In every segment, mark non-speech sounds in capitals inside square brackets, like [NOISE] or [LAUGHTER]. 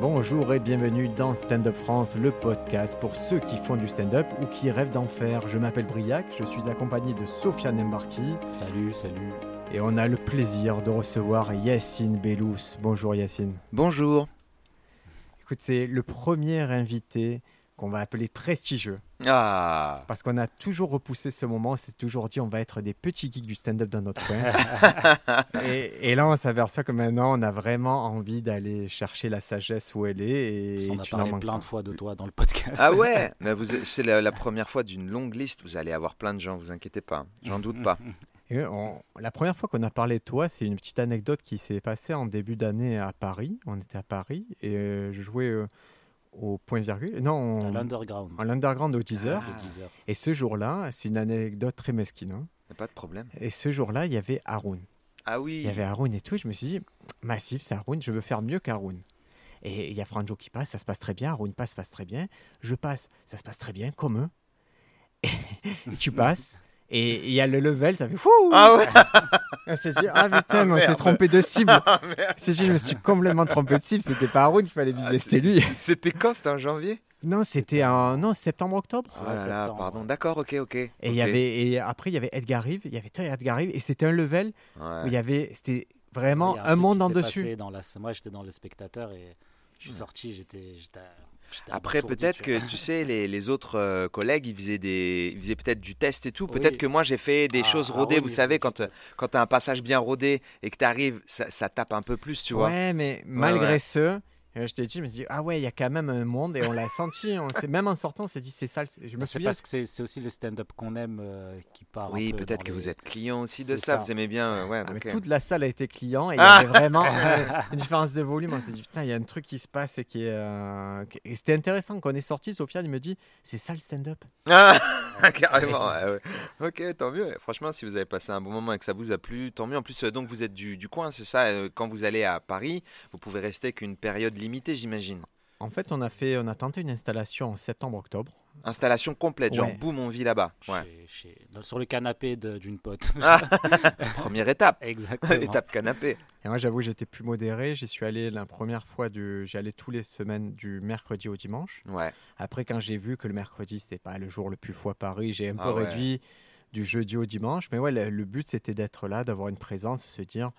Bonjour et bienvenue dans Stand Up France, le podcast pour ceux qui font du stand-up ou qui rêvent d'en faire. Je m'appelle Briac, je suis accompagné de Sofiane Embarki Salut, salut. et on a le plaisir de recevoir Yacine Bellous. Bonjour Yacine. Bonjour. Écoute, c'est le premier invité qu'on va appeler prestigieux Ah, parce qu'on a toujours repoussé ce moment, on s'est toujours dit on va être des petits geeks du stand-up dans notre coin. [LAUGHS] et, et là, on s'aperçoit que maintenant, on a vraiment envie d'aller chercher la sagesse où elle est. Et on a tu parlé plein de fois de toi dans le podcast. ah ouais, [LAUGHS] mais vous, c'est la, la première fois d'une longue liste. Vous allez avoir plein de gens, vous inquiétez pas. J'en doute pas. [LAUGHS] Et on- la première fois qu'on a parlé de toi, c'est une petite anecdote qui s'est passée en début d'année à Paris. On était à Paris et euh, je jouais euh, au point virgule. Non, À on- l'underground. en l'underground au 10 heures. De 10 heures. Et ce jour-là, c'est une anecdote très mesquine. hein. Pas de problème. Et ce jour-là, il y avait Haroun. Ah oui. Il y avait Haroun et tout. Je me suis dit, massif, c'est Haroun, je veux faire mieux qu'Haroun. Et il y a Franjo qui passe, ça se passe très bien. Haroun passe, ça se passe très bien. Je passe, ça se passe très bien, comme eux. [LAUGHS] Et, tu passes. Et il y a le level, ça fait fou Ah ouais. [LAUGHS] On s'est dit, ah putain, mais on s'est trompé de cible. Ah. C'est je me suis complètement trompé de cible. C'était pas Haroun qu'il fallait viser, Ah, c'était lui. C'était quand C'était en janvier? Non, c'était en non, septembre-octobre. Oh Ouais, là là, septembre, pardon. D'accord, ok, ok. Et, il y avait, et après, il y avait Edgar Rive. Il y avait toi et Edgar Rive. Et c'était un level où il y avait. C'était vraiment un monde en dessus. passé Dans la... Moi, j'étais dans le spectateur et je suis sorti, j'étais. Après, peut-être tu que tu sais, les, les autres euh, collègues, ils faisaient des, ils faisaient peut-être du test et tout. Oui. Peut-être que moi, j'ai fait des Ah, choses ah rodées. oui, vous savez, quand euh, quand t'as un passage bien rodé et que t'arrives, ça, ça tape un peu plus, tu vois. Ouais, mais malgré ouais. ce, euh, je t'ai dit, je me suis dit, ah ouais, il y a quand même un monde. Et on l'a senti. On même en sortant, on s'est dit, c'est ça. Je me souviens. parce que c'est c'est aussi le stand-up qu'on aime euh, qui part. Oui, peu peut-être que les- vous êtes client aussi de ça. ça. Vous aimez bien. euh, ouais, Ah, mais ok. toute la salle a été client et il y Ah avait vraiment [LAUGHS] euh, une différence de volume. On s'est dit, putain, il y a un truc qui se passe et qui est. euh, Et c'était intéressant. Quand on est sorti, Sofiane, il me dit, c'est ça le stand-up. Ah, [LAUGHS] carrément. Mais ouais, ouais. Ok, tant mieux. Franchement, si vous avez passé un bon moment et que ça vous a plu, tant mieux. En plus, euh, donc vous êtes du, du coin, c'est ça. euh, Quand vous allez à Paris, vous pouvez rester qu'une période limitée, j'imagine. En fait, on a, fait, on a tenté une installation en septembre-octobre. Installation complète, genre Ouais. boum, on vit là-bas. Ouais. chez- chez- dans- Sur le canapé de- d'une pote. Ah, [LAUGHS] première étape. [LAUGHS] Exactement. Étape canapé. Et moi, j'avoue, j'étais plus modéré. J'y suis allé la première fois, du... j'y allais tous les semaines du mercredi au dimanche. Ouais. Après, quand j'ai vu que le mercredi, c'était pas le jour le plus fou à Paris, j'ai un peu Ah ouais. réduit du jeudi au dimanche. Mais ouais, le, le but, c'était d'être là, d'avoir une présence, se dire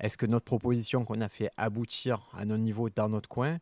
est-ce que notre proposition qu'on a fait aboutir à notre niveau dans notre coin,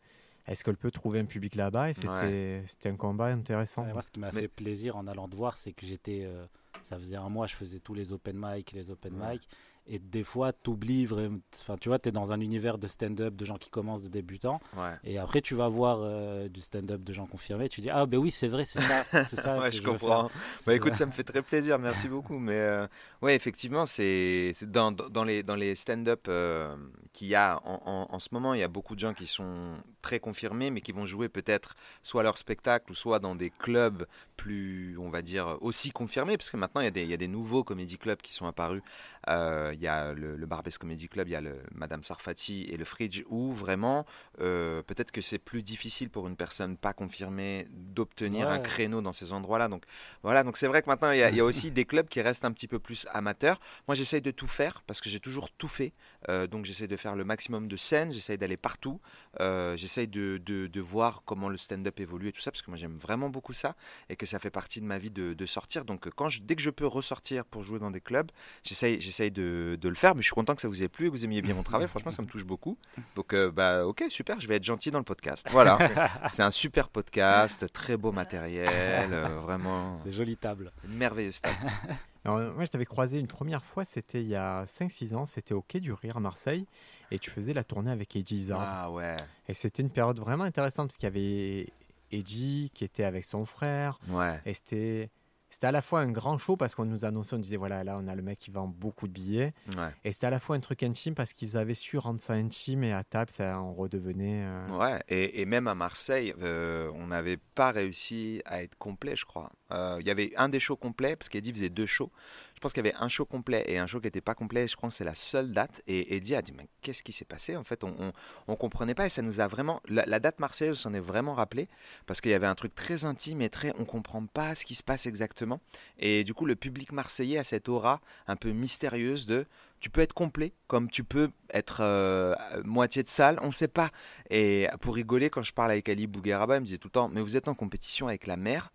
est-ce qu'elle peut trouver un public là-bas? Et c'était un combat intéressant. Ouais, moi, ce qui m'a Mais- fait plaisir en allant te voir, c'est que j'étais. euh, ça faisait un mois, je faisais tous les open mic, les open Ouais. mic. Et des fois, t'oublies vraiment. Enfin, tu vois, t'es dans un univers de stand-up de gens qui commencent, de débutants. Ouais. Et après, tu vas voir euh, du stand-up de gens confirmés. Tu dis, ah, ben oui, c'est vrai, c'est ça. [LAUGHS] C'est ça Ouais, que je comprends. Bah écoute, ça. ça me fait très plaisir, merci beaucoup. Mais euh, ouais, effectivement, c'est c'est dans, dans dans les, dans les stand-up euh, qu'il y a en, en- en ce moment, il y a beaucoup de gens qui sont très confirmés, mais qui vont jouer peut-être soit leur spectacle, ou soit dans des clubs plus, on va dire, aussi confirmés, parce que maintenant, il y a des, il y a des nouveaux comédie clubs qui sont apparus. Euh, il y a le, le Barbès Comedy Club, il y a le Madame Sarfati et le Fridge, où vraiment, euh, peut-être que c'est plus difficile pour une personne pas confirmée d'obtenir un créneau dans ces endroits-là. Donc voilà, donc c'est vrai que maintenant, il y, a, il y a [LAUGHS] aussi des clubs qui restent un petit peu plus amateurs. Moi, j'essaye de tout faire parce que j'ai toujours tout fait. Euh, donc, j'essaye de faire le maximum de scènes, j'essaye d'aller partout. J'essaye de, de- de voir comment le stand-up évolue et tout ça parce que moi, j'aime vraiment beaucoup ça et que ça fait partie de ma vie de, de sortir. Donc, quand je, dès que je peux ressortir pour jouer dans des clubs, j'essaye, j'essaye de, de le faire. Mais je suis content que ça vous ait plu et que vous aimiez bien mon travail. Franchement, ça me touche beaucoup. Donc, euh, bah, ok, super, je vais être gentil dans le podcast. Voilà, [LAUGHS] c'est un super podcast, très beau matériel, euh, vraiment Des jolies tables. une merveilleuse table. [LAUGHS] Alors, moi, je t'avais croisé une première fois, c'était il y a 5-6 ans, c'était au Quai du Rire à Marseille, et tu faisais la tournée avec Izzard. Ah ouais, Et c'était une période vraiment intéressante, parce qu'il y avait Eddie qui était avec son frère, ouais. et c'était... C'était à la fois un grand show parce qu'on nous annonçait, on disait voilà, là on a le mec qui vend beaucoup de billets. Ouais. Et c'était à la fois un truc intime parce qu'ils avaient su rendre ça intime et à table, ça en redevenait. euh, Ouais, et, et même à Marseille, euh, on n'avait pas réussi à être complet, je crois. Euh, Il y avait un des shows complets, parce qu'Eddie faisait deux shows. Je pense qu'il y avait un show complet et un show qui n'était pas complet. Je crois que c'est la seule date. Et Eddie a dit Mais qu'est-ce qui s'est passé? En fait, on, on comprenait pas et ça nous a vraiment. La, date marseillaise s'en est vraiment rappelé parce qu'il y avait un truc très intime et très. On comprend pas ce qui se passe exactement. Et du coup, le public marseillais a cette aura un peu mystérieuse de Tu peux être complet, comme tu peux être euh, moitié de salle, on ne sait pas. Et pour rigoler, quand je parle avec Ali Bougueraba, il me disait tout le temps, mais vous êtes en compétition avec la mer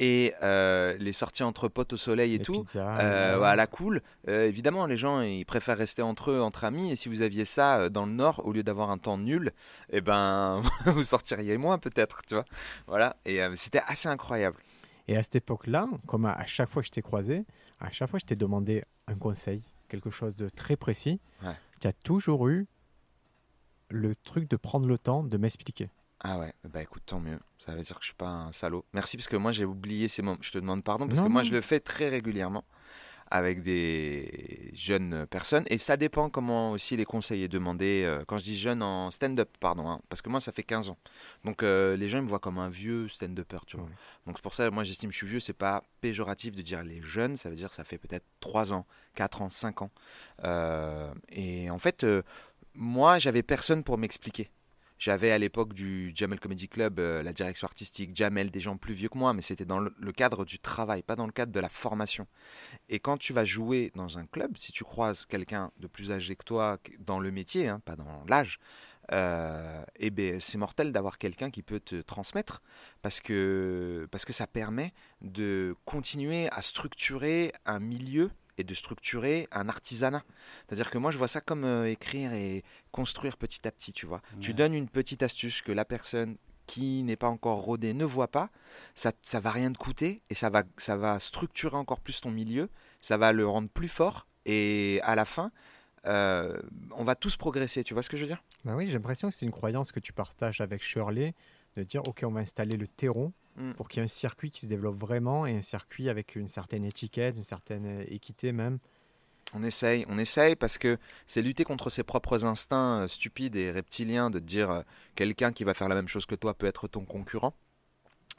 et euh, les sorties entre potes au soleil et tout, euh, ouais. à la cool. euh, évidemment, les gens ils préfèrent rester entre eux, entre amis. Et si vous aviez ça dans le Nord, au lieu d'avoir un temps nul, eh ben [LAUGHS] vous sortiriez moins peut-être, tu vois. Voilà. Et c'était assez incroyable. Et à cette époque-là, comme à, à chaque fois que je t'ai croisé, à chaque fois que je t'ai demandé un conseil, quelque chose de très précis, Ouais. tu as toujours eu le truc de prendre le temps de m'expliquer. Ah ouais. Bah écoute, tant mieux. Ça veut dire que je suis pas un salaud. Merci parce que moi j'ai oublié ces moments. Je te demande pardon parce Non, que moi non. je le fais très régulièrement avec des jeunes personnes et ça dépend comment aussi les conseils est demandé. euh, Quand je dis jeune en stand-up, pardon, hein, parce que moi ça fait 15 ans. Donc euh, les gens ils me voient comme un vieux stand-upper, tu vois. Donc pour ça, moi j'estime que je suis vieux, c'est pas péjoratif de dire les jeunes, ça veut dire que ça fait peut-être 3 ans, 4 ans, 5 ans. Euh, et en fait, moi j'avais personne pour m'expliquer. J'avais à l'époque du Jamel Comedy Club euh, la direction artistique, Jamel, des gens plus vieux que moi, mais c'était dans le, cadre du travail, pas dans le cadre de la formation. Et quand tu vas jouer dans un club, si tu croises quelqu'un de plus âgé que toi dans le métier, hein, pas dans l'âge, euh, eh ben, c'est mortel d'avoir quelqu'un qui peut te transmettre parce que, parce que ça permet de continuer à structurer un milieu et de structurer un artisanat. C'est-à-dire que moi, je vois ça comme euh, écrire et construire petit à petit, tu vois. Tu donnes une petite astuce que la personne qui n'est pas encore rodée ne voit pas, ça, ça va rien te coûter et ça va, ça va structurer encore plus ton milieu, ça va le rendre plus fort et à la fin, euh, on va tous progresser, tu vois ce que je veux dire? Bah oui, j'ai l'impression que c'est une croyance que tu partages avec Shirley, de dire ok, on va installer le terreau Mm. pour qu'il y ait un circuit qui se développe vraiment et un circuit avec une certaine étiquette, une certaine euh, équité même. On essaye, on essaye parce que c'est lutter contre ses propres instincts euh, stupides et reptiliens de dire euh, quelqu'un qui va faire la même chose que toi peut être ton concurrent.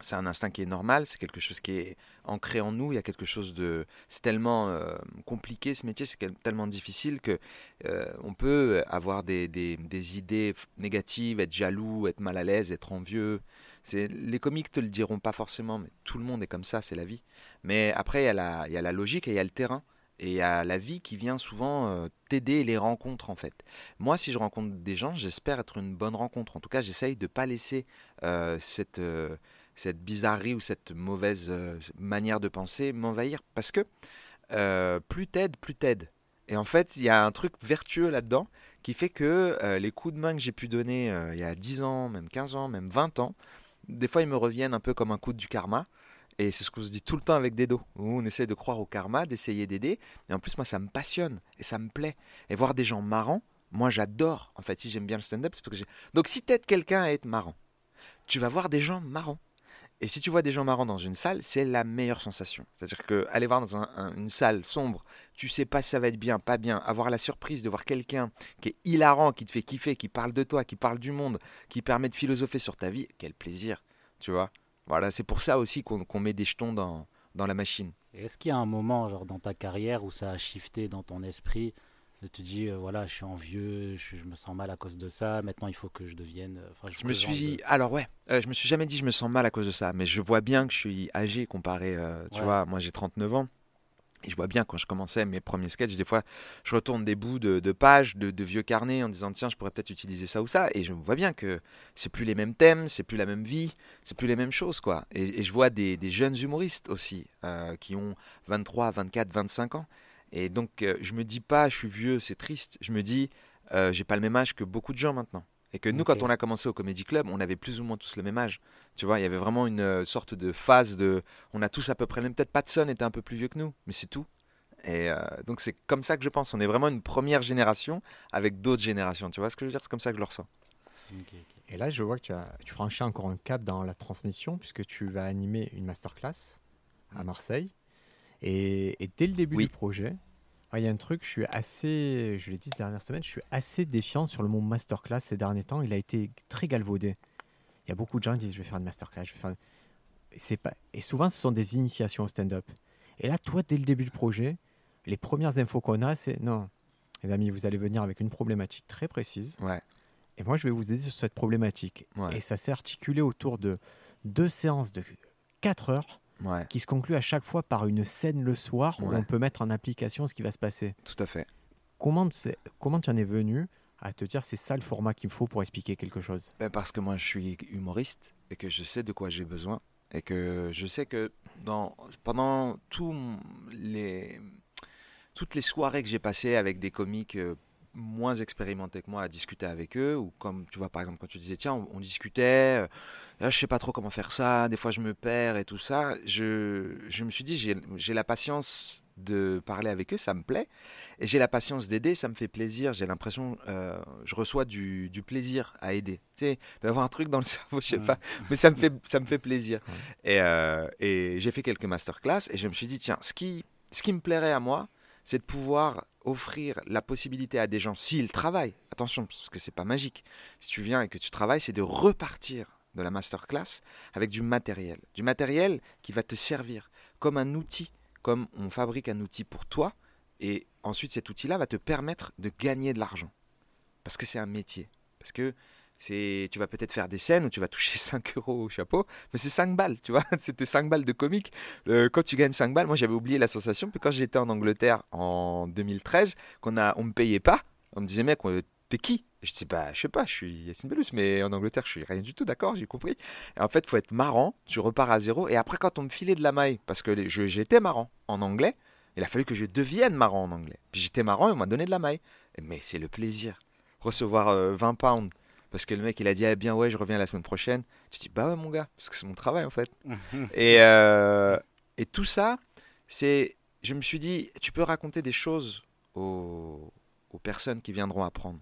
C'est un instinct qui est normal, c'est quelque chose qui est ancré en nous. Il y a quelque chose de, c'est tellement euh, compliqué ce métier, c'est tellement difficile que euh, on peut avoir des, des- idées négatives, être jaloux, être mal à l'aise, être envieux. C'est les comiques te le diront pas forcément, mais tout le monde est comme ça, c'est la vie. Mais après il y a la, il y a la logique et il y a le terrain. Et il y a la vie qui vient souvent euh, t'aider, les rencontres en fait. Moi, si je rencontre des gens, j'espère être une bonne rencontre. En tout cas, j'essaye de ne pas laisser cette, cette bizarrerie ou cette mauvaise euh, manière de penser m'envahir. Parce que euh, plus t'aides, plus t'aides. Et en fait, il y a un truc vertueux là-dedans qui fait que euh, les coups de main que j'ai pu donner il y a 10 ans, même 15 ans, même 20 ans, des fois ils me reviennent un peu comme un coup du karma. Et c'est ce qu'on se dit tout le temps avec Dedo, où on essaie de croire au karma, d'essayer d'aider. Et en plus, moi, ça me passionne et ça me plaît. Et voir des gens marrants, moi, j'adore. En fait, si j'aime bien le stand-up, c'est parce que j'ai. Donc, si t'aides quelqu'un à être marrant, tu vas voir des gens marrants. Et si tu vois des gens marrants dans une salle, c'est la meilleure sensation. C'est-à-dire que aller voir dans un- un- une salle sombre, tu sais pas si ça va être bien, pas bien, avoir la surprise de voir quelqu'un qui est hilarant, qui te fait kiffer, qui parle de toi, qui parle du monde, qui permet de philosopher sur ta vie, quel plaisir, tu vois. Voilà, c'est pour ça aussi qu'on met des jetons dans, la machine. Est-ce qu'il y a un moment genre, dans ta carrière où ça a shifté dans ton esprit de te dire, euh, voilà, je suis envieux, je, je me sens mal à cause de ça, maintenant il faut que je devienne... euh, enfin, Je me suis, de- alors ouais, euh, je me suis jamais dit je me sens mal à cause de ça, mais je vois bien que je suis âgé comparé, euh, tu Ouais. vois, moi j'ai 39 ans. Et je vois bien quand je commençais mes premiers sketchs, des fois je retourne des bouts de, de pages, de, de vieux carnets en disant tiens je pourrais peut-être utiliser ça ou ça. Et je vois bien que c'est plus les mêmes thèmes, c'est plus la même vie, c'est plus les mêmes choses quoi. Et, et je vois des, des jeunes humoristes aussi euh, qui ont 23, 24, 25 ans. Et donc euh, je me dis pas je suis vieux, c'est triste. Je me dis euh, j'ai pas le même âge que beaucoup de gens maintenant. Et que nous, quand on a commencé au Comedy Club, on avait plus ou moins tous le même âge. Tu vois, il y avait vraiment une euh, sorte de phase de. On a tous à peu près le même. Peut-être Patson était un peu plus vieux que nous, mais c'est tout. Et euh, donc, c'est comme ça que je pense. On est vraiment une première génération avec d'autres générations. Tu vois ce que je veux dire? C'est comme ça que je le ressens. Et là, je vois que tu, as, tu franchis encore un cap dans la transmission, puisque tu vas animer une masterclass à Mm. Marseille. Et, et dès le début Oui. du projet, il y a un truc, je suis assez, je l'ai dit ces dernières semaines, je suis assez défiant sur le mot masterclass ces derniers temps. Il a été très galvaudé. Il y a beaucoup de gens qui disent je vais faire une masterclass, je vais faire. une- Et C'est pas... Et souvent, ce sont des initiations au stand-up. Et là, toi, dès le début du projet, les premières infos qu'on a, c'est non, les amis, vous allez venir avec une problématique très précise. Ouais. Et moi, je vais vous aider sur cette problématique. Ouais. Et ça s'est articulé autour de deux séances de 4 heures Ouais, qui se concluent à chaque fois par une scène le soir où on peut mettre en application ce qui va se passer. tout à fait. comment, comment tu en es venu à te dire c'est ça le format qu'il me faut pour expliquer quelque chose? Ben, parce que moi, je suis humoriste et que je sais de quoi j'ai besoin et que je sais que dans, pendant les, toutes les soirées que j'ai passées avec des comiques euh, moins expérimentés que moi à discuter avec eux, ou comme tu vois par exemple quand tu disais tiens on, on discutait, euh, là, je sais pas trop comment faire ça, des fois je me perds et tout ça, je, je me suis dit j'ai la patience de parler avec eux, ça me plaît, et j'ai la patience d'aider, ça me fait plaisir, j'ai l'impression, euh, je reçois du, du plaisir à aider, tu sais, d'avoir un truc dans le [LAUGHS] cerveau, je sais pas, mais ça me fait, ça me fait plaisir. Ouais. Et, euh, et j'ai fait quelques masterclass et je me suis dit, tiens, ce qui, ce qui me plairait à moi, c'est de pouvoir offrir la possibilité à des gens, s'ils travaillent, attention, parce que c'est pas magique, si tu viens et que tu travailles, c'est de repartir de la masterclass avec du matériel. Du matériel qui va te servir comme un outil, comme on fabrique un outil pour toi, et ensuite cet outil-là va te permettre de gagner de l'argent. Parce que c'est un métier. Parce que c'est, tu vas peut-être faire des scènes où tu vas toucher [LAUGHS] 5 euros au chapeau, mais c'est 5 balles, tu vois. [LAUGHS] C'était 5 balles de comique. Quand tu gagnes 5 balles, moi j'avais oublié la sensation. Puis quand j'étais en Angleterre en 2013, qu'on a, on me payait pas, on me disait, mec, euh, t'es qui? Je dis, bah, je sais pas, je suis Yacine Bellous, mais en Angleterre, je suis rien du tout, d'accord, j'ai compris. Et en fait, faut être marrant, tu repars à zéro. Et après, quand on me filait de la maille, parce que j'étais marrant en anglais, il a fallu que je devienne marrant en anglais. Puis j'étais marrant et on m'a donné de la maille. Mais c'est le plaisir. Recevoir euh, 20 pounds parce que le mec il a dit eh bien ouais je reviens la semaine prochaine. Tu dis bah ouais mon gars parce que c'est mon travail en fait. [LAUGHS] Et, euh, et tout ça, c'est. Je me suis dit, tu peux raconter des choses aux, aux personnes qui viendront apprendre.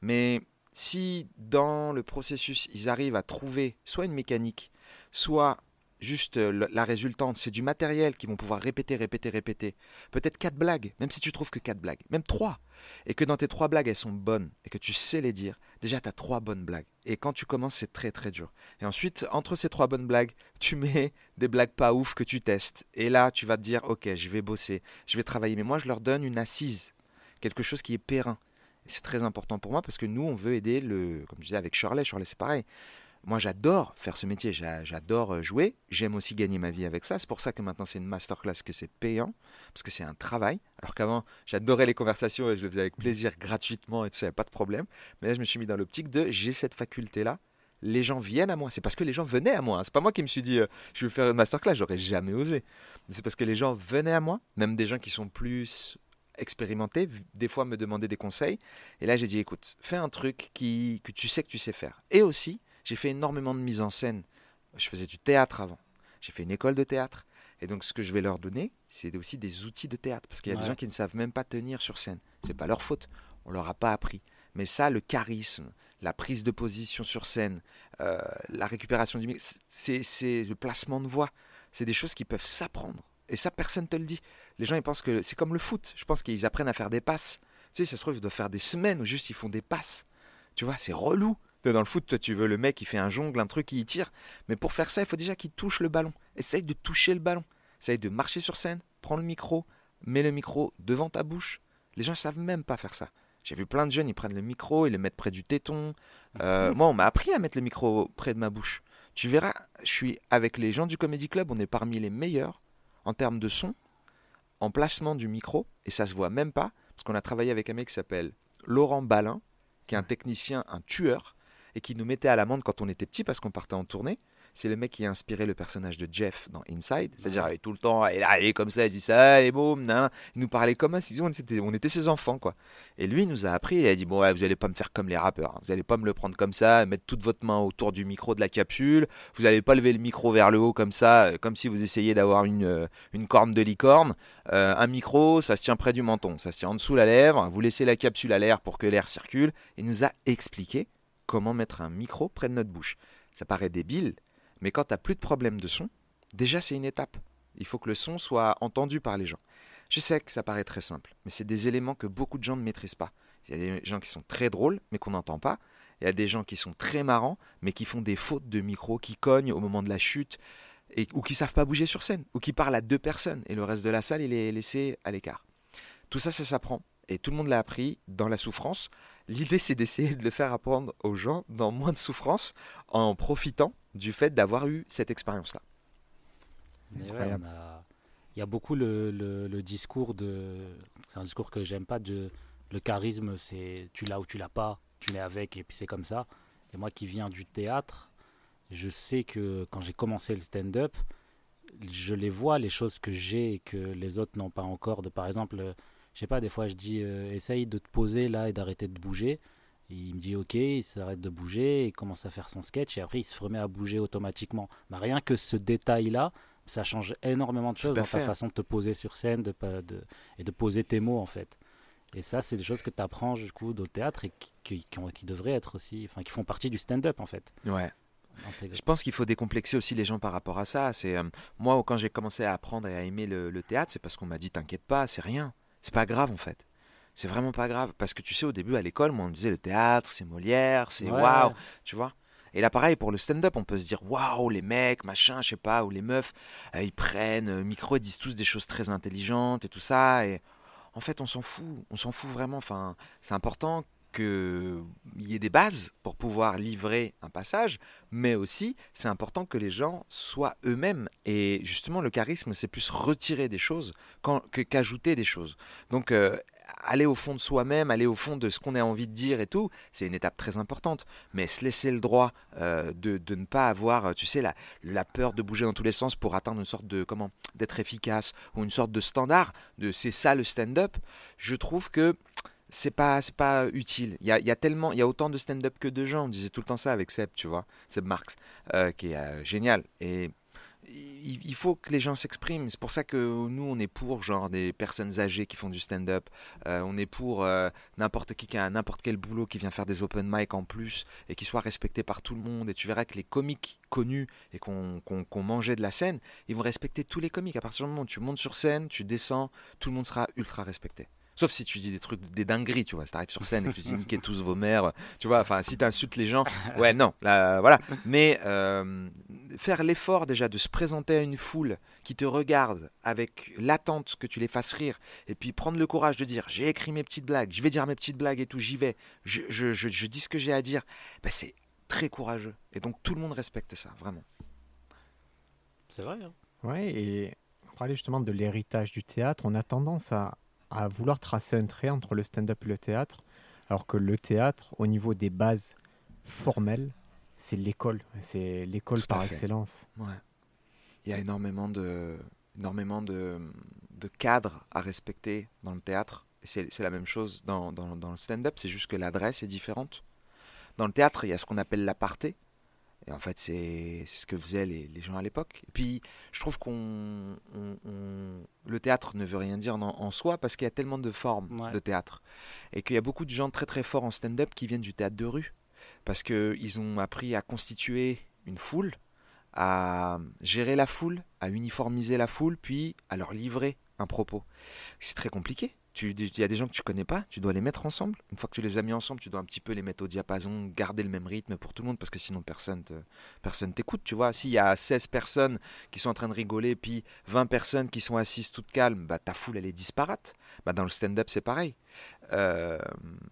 Mais si dans le processus, ils arrivent à trouver soit une mécanique, soit juste euh, la résultante, c'est du matériel qu'ils vont pouvoir répéter, répéter, répéter. Peut-être quatre blagues, même si tu trouves que quatre blagues, même trois. Et que dans tes trois blagues, elles sont bonnes et que tu sais les dire, déjà tu as trois bonnes blagues. Et quand tu commences, c'est très très dur. Et ensuite, entre ces trois bonnes blagues, tu mets [LAUGHS] des blagues pas ouf que tu testes. Et là, tu vas te dire, ok, je vais bosser, je vais travailler. Mais moi, je leur donne une assise, quelque chose qui est périn. C'est très important pour moi parce que nous, on veut aider le, comme je disais avec Shirley, Shirley c'est pareil. Moi, j'adore faire ce métier, j'a- j'adore euh, jouer, j'aime aussi gagner ma vie avec ça. C'est pour ça que maintenant, c'est une masterclass, que c'est payant, parce que c'est un travail. Alors qu'avant, j'adorais les conversations et je le faisais avec plaisir, gratuitement et tout ça, pas de problème. Mais là, je me suis mis dans l'optique de j'ai cette faculté-là, les gens viennent à moi. C'est parce que les gens venaient à moi. hein. C'est pas moi qui me suis dit euh, je vais faire une masterclass, j'aurais jamais osé. C'est parce que les gens venaient à moi, même des gens qui sont plus expérimentés, des fois me demandaient des conseils. Et là, j'ai dit écoute, fais un truc qui, que tu sais que tu sais faire. Et aussi, j'ai fait énormément de mise en scène. Je faisais du théâtre avant. J'ai fait une école de théâtre. Et donc, ce que je vais leur donner, c'est aussi des outils de théâtre. Parce qu'il y a des gens qui ne savent même pas tenir sur scène. C'est pas leur faute. On leur a pas appris. Mais ça, le charisme, la prise de position sur scène, euh, la récupération du micro, c'est le placement de voix. C'est des choses qui peuvent s'apprendre. Et ça, personne te le dit. Les gens, ils pensent que c'est comme le foot. Je pense qu'ils apprennent à faire des passes. Tu sais, ça se trouve, ils doivent faire des semaines où juste ils font des passes. Tu vois, c'est relou. Dans le foot, toi, tu veux le mec qui fait un jongle, un truc, il tire. Mais pour faire ça, il faut déjà qu'il touche le ballon. Essaye de toucher le ballon. Essaye de marcher sur scène, prends le micro, mets le micro devant ta bouche. Les gens ne savent même pas faire ça. J'ai vu plein de jeunes, ils prennent le micro, ils le mettent près du téton. Euh, moi, on m'a appris à mettre le micro près de ma bouche. Tu verras, je suis avec les gens du Comedy Club, on est parmi les meilleurs en termes de son, en placement du micro, et ça se voit même pas, parce qu'on a travaillé avec un mec qui s'appelle Laurent Balin, qui est un technicien, un tueur, et qui nous mettait à l'amende quand on était petit parce qu'on partait en tournée. C'est le mec qui a inspiré le personnage de Jeff dans Inside. C'est-à-dire, tout le temps, il est comme ça, il dit ça, et boum, nan. Il nous parlait comme si on était, on était ses enfants, quoi. Et lui, il nous a appris, il a dit, bon, ouais, vous allez pas me faire comme les rappeurs, hein. vous allez pas me le prendre comme ça, mettre toute votre main autour du micro de la capsule, vous allez pas lever le micro vers le haut comme ça, euh, comme si vous essayiez d'avoir une, euh, une corne de licorne. Euh, un micro, ça se tient près du menton, ça se tient en dessous la lèvre, vous laissez la capsule à l'air pour que l'air circule, et il nous a expliqué comment mettre un micro près de notre bouche. Ça paraît débile, mais quand tu n'as plus de problème de son, déjà c'est une étape. Il faut que le son soit entendu par les gens. Je sais que ça paraît très simple, mais c'est des éléments que beaucoup de gens ne maîtrisent pas. Il y a des gens qui sont très drôles, mais qu'on n'entend pas. Il y a des gens qui sont très marrants, mais qui font des fautes de micro, qui cognent au moment de la chute, ou qui savent pas bouger sur scène, ou qui parlent à deux personnes, et le reste de la salle, il est laissé à l'écart. Tout ça, ça s'apprend. Et tout le monde l'a appris dans la souffrance. L'idée, c'est d'essayer de le faire apprendre aux gens dans moins de souffrance, en profitant du fait d'avoir eu cette expérience-là. Mais ouais, incroyable. on a- Il y a beaucoup le, le- le discours de. C'est un discours que j'aime pas de le charisme, c'est tu l'as ou tu l'as pas, tu l'es avec et puis c'est comme ça. Et moi qui viens du théâtre, je sais que quand j'ai commencé le stand-up, je les vois, les choses que j'ai et que les autres n'ont pas encore. De, par exemple, euh, je sais pas, des fois je dis euh, essaye de te poser là et d'arrêter de bouger. il me dit ok, il s'arrête de bouger, il commence à faire son sketch et après il se remet à bouger automatiquement. Mais rien que ce détail-là, ça change énormément de choses dans ta façon de te poser sur scène de, de, et de poser tes mots en fait. Et ça, c'est des choses que tu apprends du coup au théâtre et qui, qui, devraient être aussi, enfin, qui font partie du stand-up en fait. Ouais. Je pense qu'il faut décomplexer aussi les gens par rapport à ça. C'est euh, moi quand j'ai commencé à apprendre et à aimer le, théâtre, c'est parce qu'on m'a dit t'inquiète pas, c'est rien, c'est pas grave en fait. C'est vraiment pas grave parce que tu sais au début à l'école, moi on me disait le théâtre, c'est Molière, c'est waouh, tu vois. Et là, pareil, pour le stand-up, on peut se dire waouh, les mecs, machin, je sais pas, ou les meufs, euh, ils prennent le micro, ils disent tous des choses très intelligentes et tout ça. Et en fait, on s'en fout. On s'en fout vraiment. Enfin, c'est important qu'il y ait des bases pour pouvoir livrer un passage, mais aussi c'est important que les gens soient eux-mêmes. Et justement, le charisme, c'est plus retirer des choses qu'ajouter des choses. Donc, euh, aller au fond de soi-même, aller au fond de ce qu'on a envie de dire et tout, c'est une étape très importante. Mais se laisser le droit euh, de, ne pas avoir, tu sais, la, la peur de bouger dans tous les sens pour atteindre une sorte de, comment, d'être efficace ou une sorte de standard, de c'est ça le stand-up, je trouve que c'est pas c'est pas utile. Il y a, tellement il y a autant de stand-up que de gens. On disait tout le temps ça avec Seb, tu vois, Seb Marx, euh, qui est euh, génial. Et il, faut que les gens s'expriment. C'est pour ça que nous, on est pour genre des personnes âgées qui font du stand-up. Euh, on est pour n'importe qui qui a n'importe quel boulot qui vient faire des open mic en plus et qui soit respecté par tout le monde. Et tu verras que les comiques connus et qu'on mangeait de la scène, ils vont respecter tous les comiques. À partir du moment où tu montes sur scène, tu descends, tout le monde sera ultra respecté. Sauf si tu dis des trucs, des dingueries, tu vois. Si t'arrives sur scène et que tu dis niquez tous vos mères, tu vois. Enfin, si t'insultes les gens, [LAUGHS] ouais, non, là, voilà. Mais euh, faire l'effort déjà de se présenter à une foule qui te regarde avec l'attente que tu les fasses rire, et puis prendre le courage de dire j'ai écrit mes petites blagues, je vais dire mes petites blagues et tout, j'y vais, je, je, je, dis ce que j'ai à dire, ben, c'est très courageux. Et donc tout le monde respecte ça, vraiment. C'est vrai. Hein ouais, et on parlait justement de l'héritage du théâtre. On a tendance à à vouloir tracer un trait entre le stand-up et le théâtre, alors que le théâtre, au niveau des bases formelles, c'est l'école, c'est l'école par excellence. Ouais. Il y a énormément de, énormément de, de cadres à respecter dans le théâtre. C'est la même chose dans, dans, dans le stand-up, c'est juste que l'adresse est différente. Dans le théâtre, il y a ce qu'on appelle l'aparté, et en fait, c'est ce que faisaient les, les gens à l'époque. Et puis, je trouve qu'on. le théâtre ne veut rien dire en, soi parce qu'il y a tellement de formes de théâtre. Et qu'il y a beaucoup de gens très très forts en stand-up qui viennent du théâtre de rue. Parce qu'ils ont appris à constituer une foule, à gérer la foule, à uniformiser la foule, puis à leur livrer un propos. C'est très compliqué il y a des gens que tu connais pas, tu dois les mettre ensemble. Une fois que tu les as mis ensemble, tu dois un petit peu les mettre au diapason, garder le même rythme pour tout le monde, parce que sinon personne te, personne t'écoute, tu vois. S'il y a 16 personnes qui sont en train de rigoler, puis 20 personnes qui sont assises toutes calmes, bah, ta foule, elle est disparate. Bah, dans le stand-up, c'est pareil. Euh,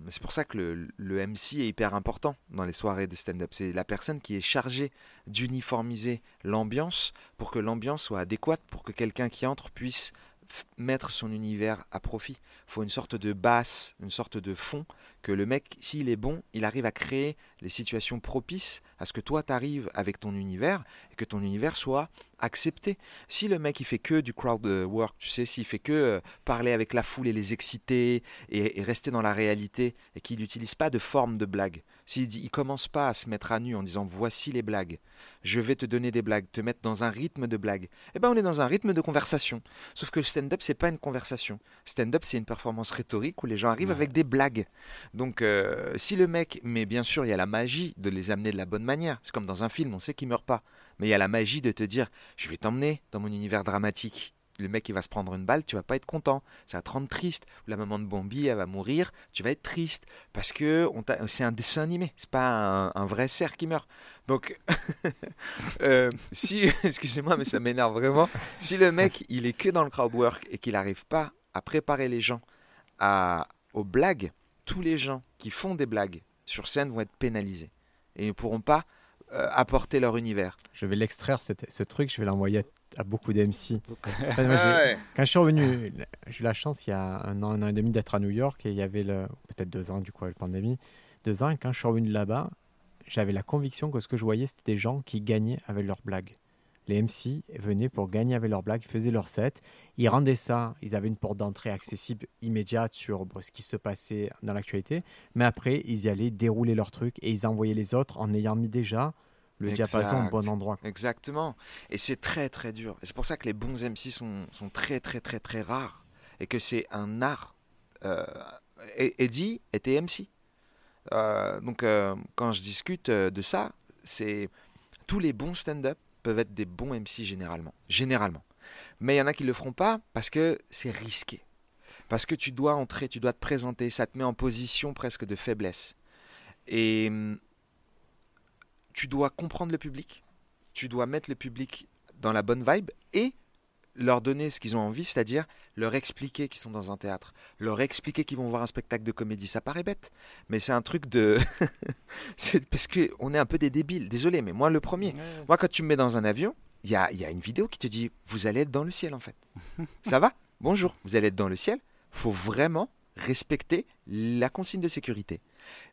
c'est pour ça que le, le, MC est hyper important dans les soirées de stand-up. C'est la personne qui est chargée d'uniformiser l'ambiance pour que l'ambiance soit adéquate, pour que quelqu'un qui entre puisse mettre son univers à profit. Il faut une sorte de basse, une sorte de fond, que le mec, s'il est bon, il arrive à créer les situations propices à ce que toi t'arrives avec ton univers et que ton univers soit accepté. Si le mec il fait que du crowd work, tu sais, s'il fait que euh, parler avec la foule et les exciter et, rester dans la réalité et qu'il n'utilise pas de forme de blague, s'il dit, il commence pas à se mettre à nu en disant voici les blagues, je vais te donner des blagues, te mettre dans un rythme de blague, eh ben on est dans un rythme de conversation. Sauf que le stand-up c'est pas une conversation. Stand-up c'est une performance rhétorique où les gens arrivent avec des blagues. Donc euh, si le mec, mais bien sûr il y a la magie de les amener de la bonne manière. C'est comme dans un film, on sait qu'il meurt pas, mais il y a la magie de te dire je vais t'emmener dans mon univers dramatique le mec il va se prendre une balle, tu vas pas être content, ça va te rendre triste. la maman de Bambi elle va mourir, tu vas être triste. Parce que c'est un dessin animé, c'est pas un, vrai cerf qui meurt. Donc [LAUGHS] euh, si [LAUGHS] excusez-moi mais ça m'énerve vraiment, si le mec il est que dans le crowd work et qu'il n'arrive pas à préparer les gens à aux blagues, tous les gens qui font des blagues sur scène vont être pénalisés. Et ne pourront pas apporter leur univers. Je vais l'extraire, ce truc, je vais l'envoyer à, à beaucoup d'MC. [LAUGHS] Ouais. Quand je suis revenu, j'ai eu la chance il y a un an, un an et demi d'être à New York et il y avait peut-être deux ans du coup, avec la pandémie, deux ans. Et quand je suis revenu là-bas, j'avais la conviction que ce que je voyais, c'était des gens qui gagnaient avec leurs blagues. Les MC venaient pour gagner avec leurs blagues, ils faisaient leur set, ils rendaient ça, ils avaient une porte d'entrée accessible immédiate sur bon, ce qui se passait dans l'actualité, mais après, ils y allaient dérouler leur truc et ils envoyaient les autres en ayant mis déjà le diapason au bon endroit. Exactement. Et c'est très très dur. Et c'est pour ça que les bons MC sont, sont très très très très rares. Et que c'est un art. Euh, Eddie était MC. Euh, donc euh, quand je discute de ça, c'est tous les bons stand-up peuvent être des bons MC généralement. Généralement. Mais il y en a qui ne le feront pas parce que c'est risqué. Parce que tu dois entrer, tu dois te présenter, ça te met en position presque de faiblesse. Et hum, tu dois comprendre le public, tu dois mettre le public dans la bonne vibe et leur donner ce qu'ils ont envie, c'est-à-dire leur expliquer qu'ils sont dans un théâtre, leur expliquer qu'ils vont voir un spectacle de comédie. Ça paraît bête, mais c'est un truc de... [LAUGHS] c'est parce qu'on est un peu des débiles, désolé, mais moi le premier. ouais. Moi, quand tu me mets dans un avion, il y a, il y a une vidéo qui te dit Vous allez être dans le ciel, en fait. [LAUGHS] Ça va? Bonjour, vous allez être dans le ciel. faut vraiment respecter la consigne de sécurité.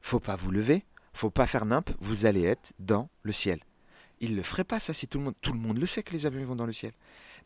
faut pas vous lever, faut pas faire nimp, vous allez être dans le ciel. Ils le feraient pas, ça, si tout le monde. Tout le monde le sait que les avions vont dans le ciel.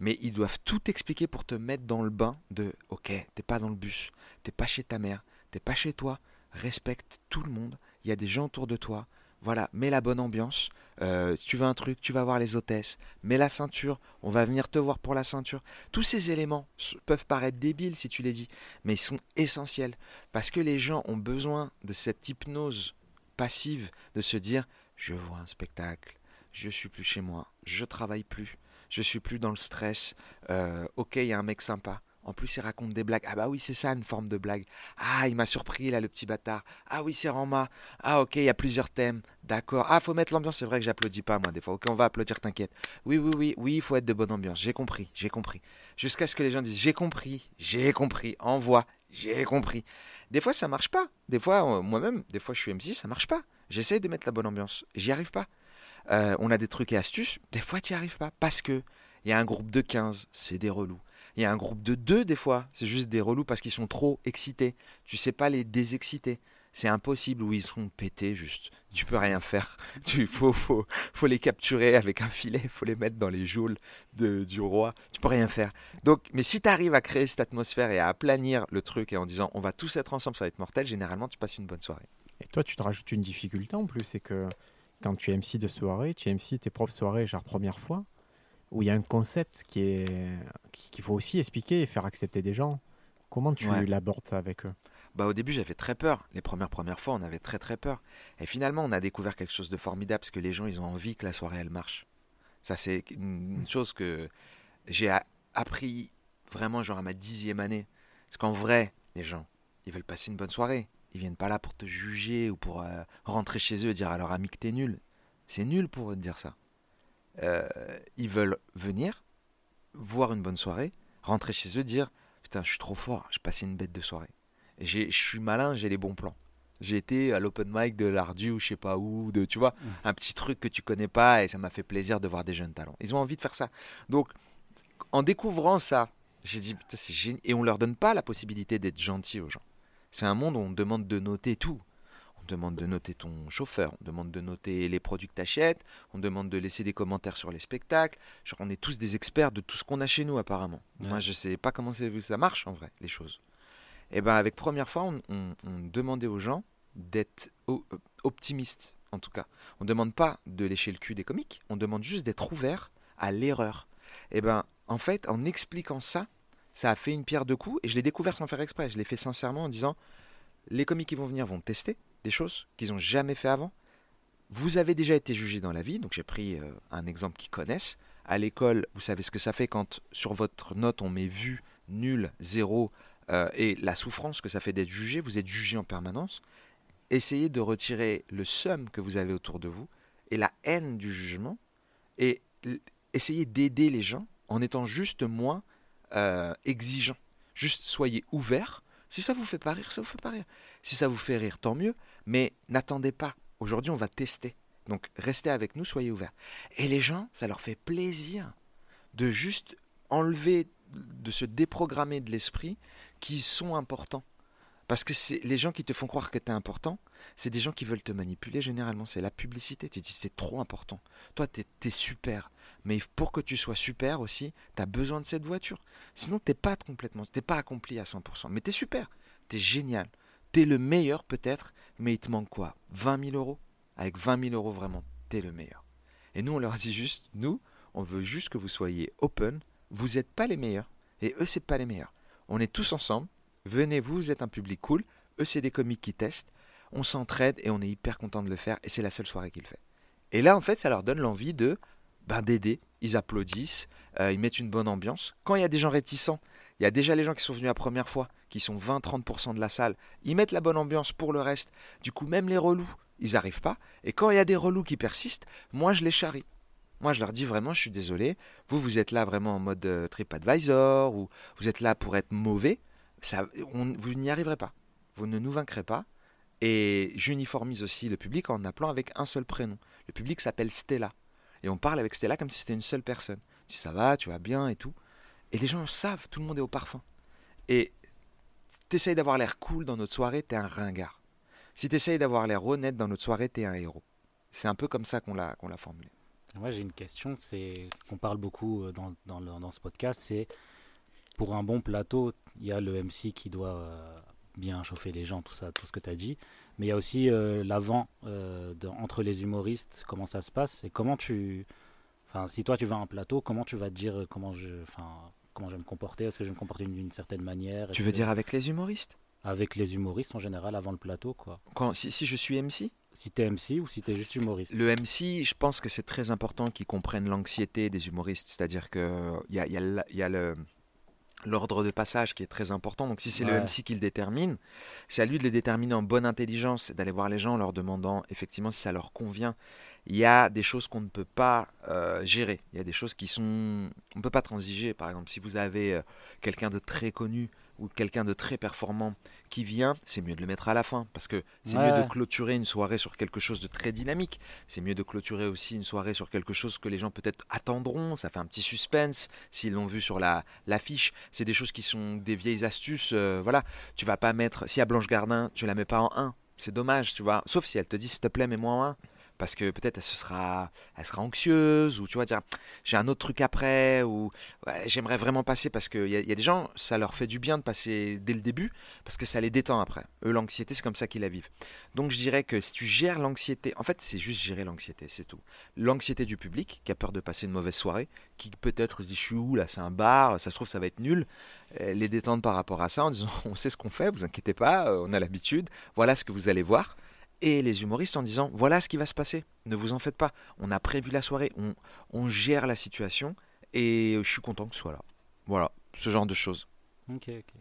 Mais ils doivent tout expliquer pour te mettre dans le bain de Ok, t'es pas dans le bus, t'es pas chez ta mère, t'es pas chez toi, respecte tout le monde, il y a des gens autour de toi. Voilà, mets la bonne ambiance. Euh, si tu veux un truc, tu vas voir les hôtesses. Mets la ceinture, on va venir te voir pour la ceinture. Tous ces éléments peuvent paraître débiles si tu les dis, mais ils sont essentiels. Parce que les gens ont besoin de cette hypnose passive, de se dire, je vois un spectacle, je suis plus chez moi, je travaille plus, je suis plus dans le stress. Euh, ok, il y a un mec sympa. En plus, il raconte des blagues. Ah bah oui, c'est ça une forme de blague. Ah, il m'a surpris là, le petit bâtard. Ah oui, c'est Rama. Ah ok, il y a plusieurs thèmes. D'accord. Ah, faut mettre l'ambiance. C'est vrai que j'applaudis pas moi des fois. Ok, on va applaudir, t'inquiète. Oui, oui, oui, oui, il faut être de bonne ambiance. J'ai compris, j'ai compris. Jusqu'à ce que les gens disent j'ai compris, j'ai compris. Envoie, j'ai compris. Des fois, ça marche pas. Des fois, euh, moi-même, des fois, je suis MC, ça marche pas. J'essaye de mettre la bonne ambiance. J'y arrive pas. Euh, on a des trucs et astuces. Des fois, tu n'y arrives pas. Parce que il y a un groupe de 15, c'est des relous. Il y a un groupe de 2 des fois, c'est juste des relous parce qu'ils sont trop excités. Tu sais pas les désexciter. C'est impossible où ils sont pétés juste. Tu peux rien faire. [LAUGHS] Tu faut faut faut les capturer avec un filet, faut les mettre dans les geôles de, du roi. Tu peux rien faire. Donc mais si tu arrives à créer cette atmosphère et à aplanir le truc et en disant on va tous être ensemble, ça va être mortel, généralement tu passes une bonne soirée. Et toi, tu te rajoutes une difficulté en plus, c'est que quand tu es MC de soirée, tu es MC tes propres soirées, genre première fois, où il y a un concept qui est qui- qu'il faut aussi expliquer et faire accepter des gens. Comment tu Ouais. l'abordes ça avec eux? Bah au début j'avais très peur. Les premières premières fois on avait très très peur. Et finalement on a découvert quelque chose de formidable parce que les gens ils ont envie que la soirée elle marche. Ça c'est une une chose que j'ai appris vraiment genre à ma dixième année. Parce qu'en vrai les gens ils veulent passer une bonne soirée. Ils viennent pas là pour te juger ou pour euh, rentrer chez eux et dire à leur ami que t'es nul. C'est nul pour eux de dire ça. Euh, ils veulent venir voir une bonne soirée, rentrer chez eux, dire putain je suis trop fort, j'ai passé une bête de soirée. Je suis malin, j'ai les bons plans. J'ai été à l'open mic de l'Ardu ou je sais pas où, de tu vois, Mm. un petit truc que tu connais pas et ça m'a fait plaisir de voir des jeunes talents. Ils ont envie de faire ça. Donc en découvrant ça, j'ai dit putain c'est génial et on leur donne pas la possibilité d'être gentil aux gens. C'est un monde où on demande de noter tout. On demande de noter ton chauffeur, on demande de noter les produits que tu achètes, on demande de laisser des commentaires sur les spectacles. Genre, on est tous des experts de tout ce qu'on a chez nous apparemment. Ouais. Moi, je sais pas comment ça marche en vrai, les choses. Et ben avec première fois, on, on- on demandait aux gens d'être euh, optimistes, en tout cas. On ne demande pas de lécher le cul des comiques, on demande juste d'être ouvert à l'erreur. Et ben en fait, en expliquant ça, ça a fait une pierre deux coups et je l'ai découvert sans faire exprès. Je l'ai fait sincèrement en disant les comiques qui vont venir vont tester des choses qu'ils n'ont jamais fait avant. Vous avez déjà été jugé dans la vie, donc j'ai pris euh, un exemple qu'ils connaissent. À l'école, vous savez ce que ça fait quand sur votre note on met vu, nul, zéro, euh, et la souffrance que ça fait d'être jugé. Vous êtes jugé en permanence. Essayez de retirer le somme que vous avez autour de vous et la haine du jugement et essayez d'aider les gens en étant juste moins euh, exigeant. Juste soyez ouvert. Si ça vous fait pas rire, ça vous fait pas rire. Si ça vous fait rire, tant mieux. Mais n'attendez pas. Aujourd'hui, on va tester. Donc restez avec nous, soyez ouverts. Et les gens, ça leur fait plaisir de juste enlever, de se déprogrammer de l'esprit qui sont importants. Parce que c'est les gens qui te font croire que tu es important, c'est des gens qui veulent te manipuler généralement. C'est la publicité. Tu dis c'est trop important. Toi, tu es, super. Mais pour que tu sois super aussi, tu as besoin de cette voiture. Sinon, tu n'es pas complètement, tu pas accompli à 100%. Mais tu es super. Tu es génial. Tu es le meilleur peut-être, mais il te manque quoi? 20 000 euros? Avec 20 000 euros, vraiment, tu es le meilleur. Et nous, on leur dit juste, nous, on veut juste que vous soyez open. Vous n'êtes pas les meilleurs. Et eux, c'est pas les meilleurs. On est tous ensemble venez, vous êtes un public cool, eux c'est des comiques qui testent, on s'entraide et on est hyper content de le faire et c'est la seule soirée qu'il fait. Et là en fait ça leur donne l'envie de ben, d'aider, ils applaudissent, euh, ils mettent une bonne ambiance. Quand il y a des gens réticents, il y a déjà les gens qui sont venus la première fois, qui sont 20-30% de la salle, ils mettent la bonne ambiance pour le reste. Du coup même les relous, ils n'arrivent pas. Et quand il y a des relous qui persistent, moi je les charrie. Moi, je leur dis vraiment, je suis désolé. Vous, vous êtes là vraiment en mode euh, TripAdvisor ou vous êtes là pour être mauvais vous n'y arriverez pas. Vous ne nous vaincrez pas. Et j'uniformise aussi le public en appelant avec un seul prénom. Le public s'appelle Stella. Et on parle avec Stella comme si c'était une seule personne. Si ça va, tu vas bien et tout. Et les gens savent, tout le monde est au parfum. Et t'essayes d'avoir l'air cool dans notre soirée, t'es un ringard. Si t'essayes d'avoir l'air honnête dans notre soirée, t'es un héros. C'est un peu comme ça qu'on l'a, qu'on formulé. Moi, j'ai une question, c'est qu'on parle beaucoup euh, dans, dans, dans ce podcast, c'est pour un bon plateau, il y a le MC qui doit euh, bien chauffer les gens, tout ça, tout ce que tu as dit. Mais il y a aussi euh, l'avant euh, entre les humoristes, comment ça se passe et comment tu. Enfin, si toi tu vas à un plateau, comment tu vas te dire comment je, enfin, comment je vais me comporter? Est-ce que je vais me comporter d'une certaine manière? Tu veux dire avec les humoristes? Avec les humoristes en général avant le plateau, quoi. Quand, si, si je suis MC si tu es MC ou si tu es juste humoriste Le MC, je pense que c'est très important qu'ils comprennent l'anxiété des humoristes. C'est-à-dire qu'il y a, y, a, y a le l'ordre de passage qui est très important. Donc si c'est le MC qui le détermine, c'est à lui de le déterminer en bonne intelligence, d'aller voir les gens en leur demandant effectivement si ça leur convient. Il y a des choses qu'on ne peut pas euh, gérer. Il y a des choses qui sont... On ne peut pas transiger. Par exemple, si vous avez euh, quelqu'un de très connu ou quelqu'un de très performant qui vient, c'est mieux de le mettre à la fin parce que c'est mieux de clôturer une soirée sur quelque chose de très dynamique. C'est mieux de clôturer aussi une soirée sur quelque chose que les gens peut-être attendront. Ça fait un petit suspense s'ils l'ont vu sur la l'affiche. C'est des choses qui sont des vieilles astuces. Euh, voilà, tu vas pas mettre si à Blanche Gardin, tu la mets pas en 1. C'est dommage, tu vois. Sauf si elle te dit s'il te plaît, mets-moi en 1 parce que peut-être elle sera, elle sera anxieuse ou tu vois dire j'ai un autre truc après ou j'aimerais vraiment passer parce qu'il y, y, a des gens ça leur fait du bien de passer dès le début parce que ça les détend après. Eux l'anxiété c'est comme ça qu'ils la vivent. Donc je dirais que si tu gères l'anxiété, en fait c'est juste gérer l'anxiété, c'est tout. L'anxiété du public qui a peur de passer une mauvaise soirée, qui peut-être se dit je suis où là c'est un bar, ça se trouve ça va être nul, les détendre par rapport à ça en disant [LAUGHS] on sait ce qu'on fait, vous inquiétez pas, on a l'habitude, voilà ce que vous allez voir et les humoristes en disant voilà ce qui va se passer, ne vous en faites pas, on a prévu la soirée, on, gère la situation et je suis content que ce soit là. Voilà, ce genre de choses.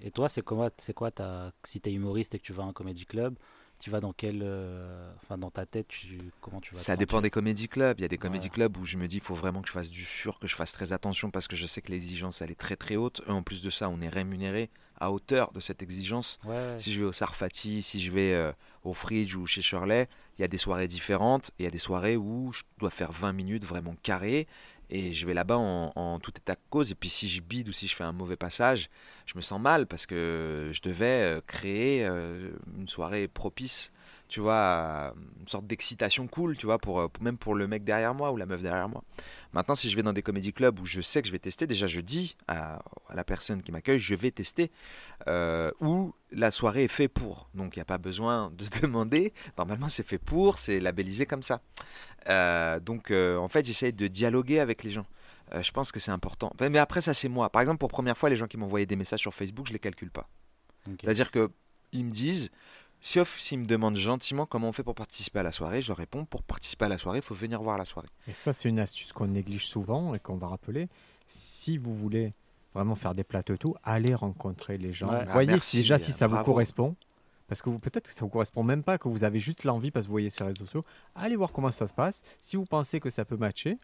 Et toi, c'est quoi, c'est quoi ta, si tu es humoriste et que tu vas à un comédie club, tu vas dans quel, euh, enfin dans ta tête, comment tu vas Ça dépend des comédie clubs. Il y a des comédie clubs où je me dis, il faut vraiment que je fasse du sûr, que je fasse très attention parce que je sais que l'exigence elle est très très haute. Et en plus de ça, on est rémunéré à hauteur de cette exigence. Si je vais au Sarfati, si je vais euh, au Fridge ou chez Shirley, il y a des soirées différentes. Il y a des soirées où je dois faire 20 minutes vraiment carrées et je vais là-bas en, tout état de cause. Et puis si je bide ou si je fais un mauvais passage, je me sens mal parce que je devais euh, créer euh, une soirée propice tu vois, une sorte d'excitation cool, tu vois, pour, euh, même pour le mec derrière moi ou la meuf derrière moi. Maintenant, si je vais dans des comédie clubs où je sais que je vais tester, déjà je dis à, la personne qui m'accueille, je vais tester, euh, où la soirée est faite pour. Donc il n'y a pas besoin de [LAUGHS] demander. Normalement, c'est fait pour, c'est labellisé comme ça. Euh, donc en fait, j'essaye de dialoguer avec les gens. je pense que c'est important. mais après, ça c'est moi. Par exemple, pour première fois, les gens qui m'envoyaient des messages sur Facebook, je les calcule pas. C'est-à-dire que ils me disent Sauf s'ils me demandent gentiment comment on fait pour participer à la soirée, je leur réponds pour participer à la soirée, il faut venir voir la soirée. Et ça, c'est une astuce qu'on néglige souvent et qu'on va rappeler. Si vous voulez vraiment faire des plateaux et tout, allez rencontrer les gens. Ah, voyez déjà si ça vous correspond. Parce que peut-être que ça vous correspond même pas, que vous avez juste l'envie parce que vous voyez sur les réseaux sociaux. Allez voir comment ça se passe. Si vous pensez que ça peut matcher,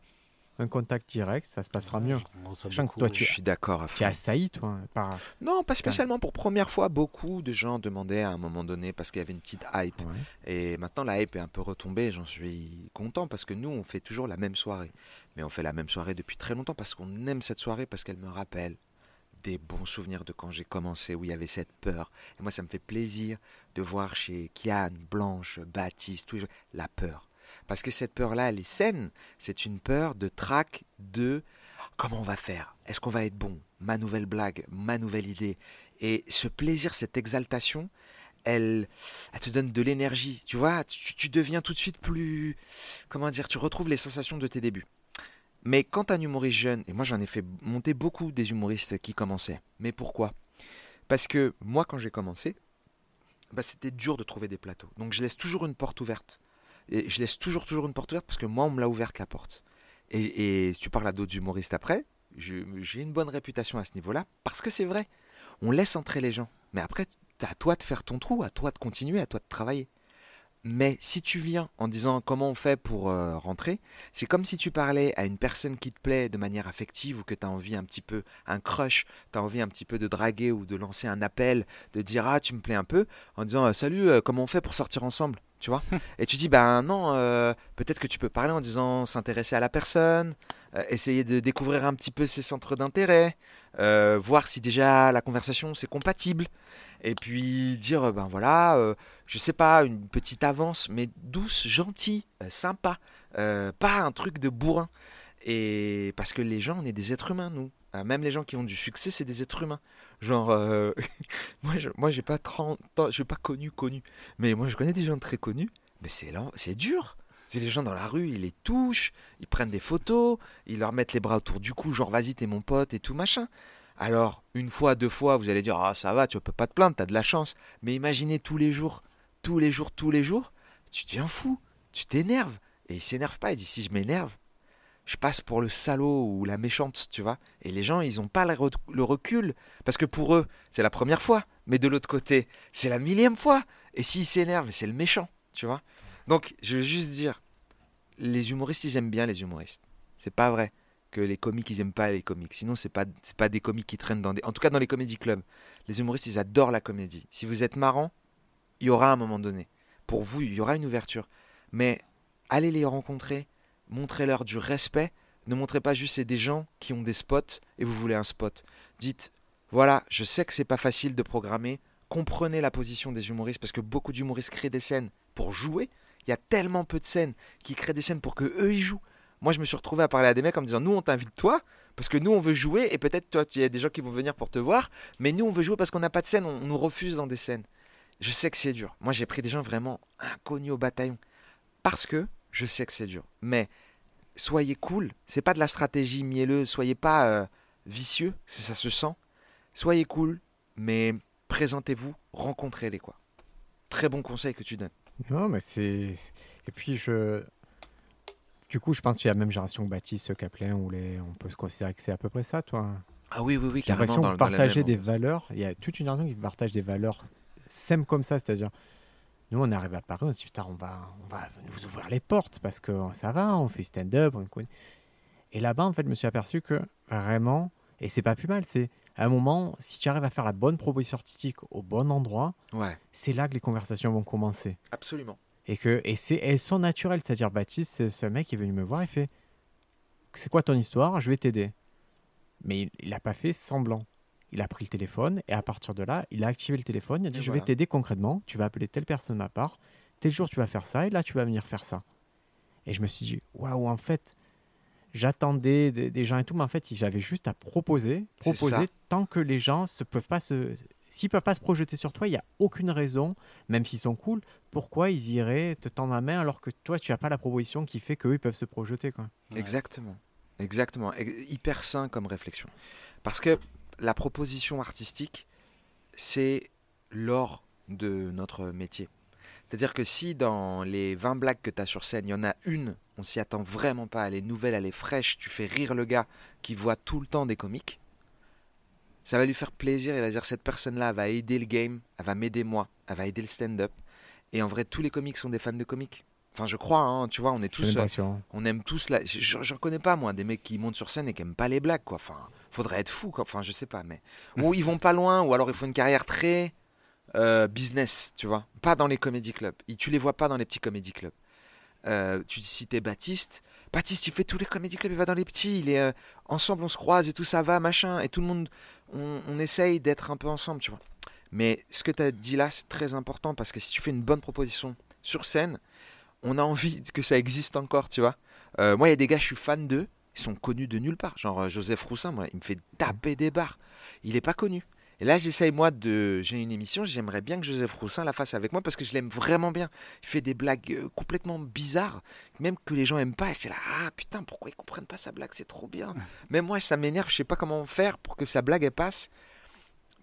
un contact direct, ça se passera mieux. Sachant que toi, tu- Je suis d'accord Tu as assailli, toi. Par... Non, pas spécialement pour première fois. Beaucoup de gens demandaient à un moment donné parce qu'il y avait une petite hype. Ouais. Et maintenant, la hype est un peu retombée. J'en suis content parce que nous, on fait toujours la même soirée. Mais on fait la même soirée depuis très longtemps parce qu'on aime cette soirée parce qu'elle me rappelle des bons souvenirs de quand j'ai commencé où il y avait cette peur. Et moi, ça me fait plaisir de voir chez Kian, Blanche, Baptiste, tous les la peur. Parce que cette peur-là, elle est saine. C'est une peur de trac de comment on va faire? Est-ce qu'on va être bon? Ma nouvelle blague, ma nouvelle idée. Et ce plaisir, cette exaltation, elle, elle te donne de l'énergie. Tu vois, tu, deviens tout de suite plus. Comment dire Tu retrouves les sensations de tes débuts. Mais quand un humoriste jeune, et moi j'en ai fait monter beaucoup des humoristes qui commençaient. Mais pourquoi? Parce que moi, quand j'ai commencé, bah, c'était dur de trouver des plateaux. Donc je laisse toujours une porte ouverte. Je laisse toujours, toujours une porte ouverte parce que moi, on me l'a ouverte la porte. Et, si tu parles à d'autres humoristes après, j'ai une bonne réputation à ce niveau-là parce que c'est vrai. On laisse entrer les gens. Mais après, à toi de faire ton trou, à toi de continuer, à toi de travailler. Mais si tu viens en disant comment on fait pour euh, rentrer, c'est comme si tu parlais à une personne qui te plaît de manière affective ou que tu as envie un petit peu, un crush, tu as envie un petit peu de draguer ou de lancer un appel, de dire ah tu me plais un peu, en disant euh, salut, euh, comment on fait pour sortir ensemble? Tu vois Et tu dis ben non, euh, peut-être que tu peux parler en disant s'intéresser à la personne, euh, essayer de découvrir un petit peu ses centres d'intérêt, euh, voir si déjà la conversation c'est compatible, et puis dire ben voilà, je sais pas, une petite avance, mais douce, gentille, sympa, pas un truc de bourrin. Et parce que les gens, on est des êtres humains, nous. Euh, même les gens qui ont du succès, c'est des êtres humains. Genre, euh, [LAUGHS] moi, je, pas 30 ans, je pas connu, connu. Mais moi, je connais des gens très connus. Mais c'est c'est dur. C'est les gens dans la rue, ils les touchent, ils prennent des photos, ils leur mettent les bras autour du cou, genre vas-y, t'es mon pote et tout machin. Alors, une fois, deux fois, vous allez dire, ah ça va, tu peux pas te plaindre, t'as de la chance. Mais imaginez tous les jours, tous les jours, tous les jours, tu deviens fou, tu t'énerves. Et il s'énerve pas, il dit, si je m'énerve, je passe pour le salaud ou la méchante, tu vois. Et les gens, ils ont pas le recul, parce que pour eux, c'est la première fois. Mais de l'autre côté, c'est la millième fois. Et s'ils s'énervent, c'est le méchant, tu vois. Donc, je veux juste dire, les humoristes, ils aiment bien les humoristes. C'est pas vrai que les comiques, ils aiment pas les comiques. Sinon, c'est pas, c'est pas des comiques qui traînent dans des. En tout cas, dans les comédie clubs. Les humoristes, ils adorent la comédie. Si vous êtes marrant, il y aura un moment donné. Pour vous, il y aura une ouverture. Mais allez les rencontrer, montrez-leur du respect. Ne montrez pas juste c'est des gens qui ont des spots et vous voulez un spot. Dites, voilà, je sais que c'est pas facile de programmer. Comprenez la position des humoristes parce que beaucoup d'humoristes créent des scènes pour jouer. Il y a tellement peu de scènes qui créent des scènes pour que eux ils jouent. Moi, je me suis retrouvé à parler à des mecs en me disant, nous, on t'invite toi parce que nous, on veut jouer et peut-être toi, il y a des gens qui vont venir pour te voir, mais nous, on veut jouer parce qu'on n'a pas de scène, on nous refuse dans des scènes. Je sais que c'est dur. Moi, j'ai pris des gens vraiment inconnus au bataillon parce que je sais que c'est dur. Mais soyez cool. C'est pas de la stratégie mielleuse. Soyez pas euh, vicieux, si ça se sent. Soyez cool, mais présentez-vous, rencontrez-les quoi. Très bon conseil que tu donnes. Non, mais c'est. Et puis, je. Du coup, je pense qu'il y a la même génération que Baptiste, Kaplan, où les... on peut se considérer que c'est à peu près ça, toi. Ah oui, oui, oui, J'ai l'impression carrément. partagez même- des valeurs. Il y a toute une génération qui partage des valeurs simples comme ça, c'est-à-dire. Nous, on arrive à Paris, on se dit, putain, on va, on va nous ouvrir les portes parce que ça va, on fait stand-up. on. Et là-bas, en fait, je me suis aperçu que vraiment, et c'est pas plus mal, c'est à un moment, si tu arrives à faire la bonne proposition artistique au bon endroit, Ouais, c'est là que les conversations vont commencer. absolument. Et que et c'est elles sont naturelles, c'est-à-dire Baptiste, c'est ce mec qui est venu me voir, il fait c'est quoi ton histoire? Je vais t'aider. Mais il- il n'a pas fait semblant. Il a pris le téléphone et à partir de là, il a activé le téléphone. Il a dit Et je voilà. vais t'aider concrètement. Tu vas appeler telle personne de ma part. Tel jour tu vas faire ça et là tu vas venir faire ça. Et je me suis dit waouh en fait j'attendais des, des gens et tout, mais en fait j'avais juste à proposer, proposer tant que les gens se peuvent pas se s'ils peuvent pas se projeter sur toi, il y a aucune raison, même s'ils sont cool, pourquoi ils iraient te tendre la main alors que toi tu as pas la proposition qui fait qu'eux ils peuvent se projeter quoi. Ouais. Exactement. Exactement. Ex- Hyper sain comme réflexion. Parce que la proposition artistique, c'est l'or de notre métier. C'est-à-dire que si dans les 20 blagues que tu as sur scène, il y en a une, on s'y attend vraiment pas, elle est nouvelle, elle est fraîche, tu fais rire le gars qui voit tout le temps des comiques, ça va lui faire plaisir, il va dire cette personne-là va aider le game, elle va m'aider moi, elle va aider le stand-up. Et en vrai, tous les comiques sont des fans de comiques. Enfin, je crois, hein, tu vois, on est tous, euh, l'impression. on aime tous la. je- J'en connais pas moi des mecs qui montent sur scène et qui aiment pas les blagues, quoi. Enfin, faudrait être fou, quoi. Enfin, je sais pas, mais [LAUGHS] ou ils vont pas loin, ou alors ils font une carrière très euh, business, tu vois. Pas dans les comédie clubs. Ils- Tu les vois pas dans les petits comédie clubs. Euh, tu citais Baptiste. Baptiste, il fait tous les comédie clubs, il va dans les petits. Il est euh, ensemble, on se croise et tout ça va, machin. Et tout le monde, on, on essaye d'être un peu ensemble, tu vois. Mais ce que tu as dit là, c'est très important parce que si tu fais une bonne proposition sur scène, on a envie que ça existe encore, tu vois. Euh, moi, il y a des gars, je suis fan d'eux, ils sont connus de nulle part. Genre euh, Joseph Roussin, moi, il me fait taper des barres. Il n'est pas connu. Et là, j'essaye, moi, de. J'ai une émission, j'aimerais bien que Joseph Roussin la fasse avec moi parce que je l'aime vraiment bien. Il fait des blagues euh, complètement bizarres, même que les gens aiment pas. Et c'est là, ah putain, pourquoi ils comprennent pas sa blague? C'est trop bien. [LAUGHS] Même moi, ça m'énerve, je sais pas comment faire pour que sa blague, elle passe.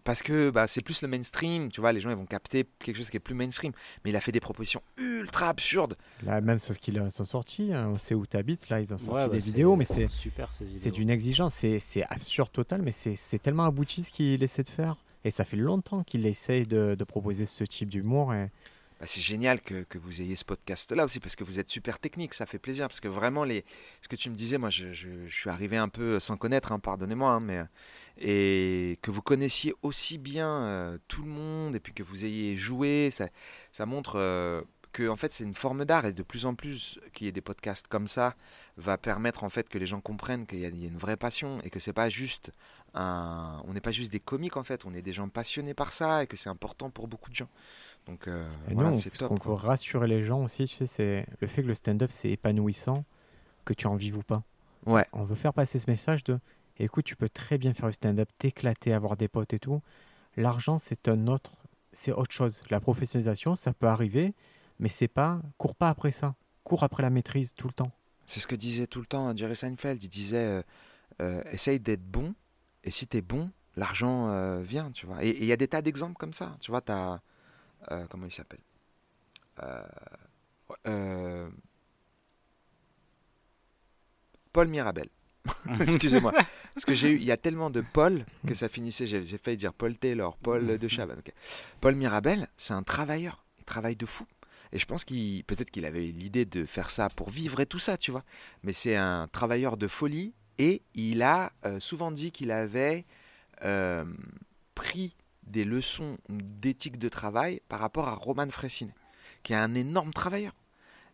Parce que bah, c'est plus le mainstream, tu vois, les gens ils vont capter quelque chose qui est plus mainstream. Mais il a fait des propositions ultra absurdes. Là, même ceux qui sont sortis, hein, on sait où t'habites, là, ils ont sorti Ouais, bah, des c'est vidéos, mais c'est super ces vidéos. c'est d'une exigence, c'est absurde total, mais c'est c'est tellement abouti ce qu'il essaie de faire. Et ça fait longtemps qu'il essaye de, de proposer ce type d'humour. Et... Bah, c'est génial que, vous ayez ce podcast-là aussi, parce que vous êtes super technique, ça fait plaisir. Parce que vraiment, les... ce que tu me disais, moi, je, suis arrivé un peu sans connaître, hein, pardonnez-moi, hein, mais. Et que vous connaissiez aussi bien euh, tout le monde, et puis que vous ayez joué, ça, montre euh, que, fait, c'est une forme d'art, et de plus en plus qu'il y ait des podcasts comme ça, va permettre, en fait, que les gens comprennent qu'il y, a il y a une vraie passion, et que c'est pas juste un. On n'est pas juste des comiques, en fait, on est des gens passionnés par ça, et que c'est important pour beaucoup de gens. Donc, euh, voilà, non, c'est ce top. qu'on quoi. faut rassurer les gens aussi, tu sais, c'est le fait que le stand-up c'est épanouissant, que tu en vives ou pas. Ouais. On veut faire passer ce message de écoute, tu peux très bien faire du stand-up, t'éclater, avoir des potes et tout. L'argent, c'est un autre, c'est autre chose. La professionnalisation, ça peut arriver, mais c'est pas, cours pas après ça. Cours après la maîtrise tout le temps. C'est ce que disait tout le temps Jerry Seinfeld. Il disait euh, euh, essaye d'être bon, et si t'es bon, l'argent euh, vient, tu vois. Et il y a des tas d'exemples comme ça. Tu vois, t'as. Euh, comment il s'appelle? Euh, euh, Paul Mirabel. [LAUGHS] Excusez-moi. Parce que j'ai eu, il y a tellement de Paul que ça finissait. J'ai j'ai failli dire Paul Taylor, Paul de ok. Paul Mirabel, c'est un travailleur. Il travaille de fou. Et je pense qu'il, peut-être qu'il avait l'idée de faire ça pour vivre et tout ça, tu vois. Mais c'est un travailleur de folie et il a souvent dit qu'il avait pris des leçons d'éthique de travail par rapport à Roman Fressinet, qui est un énorme travailleur.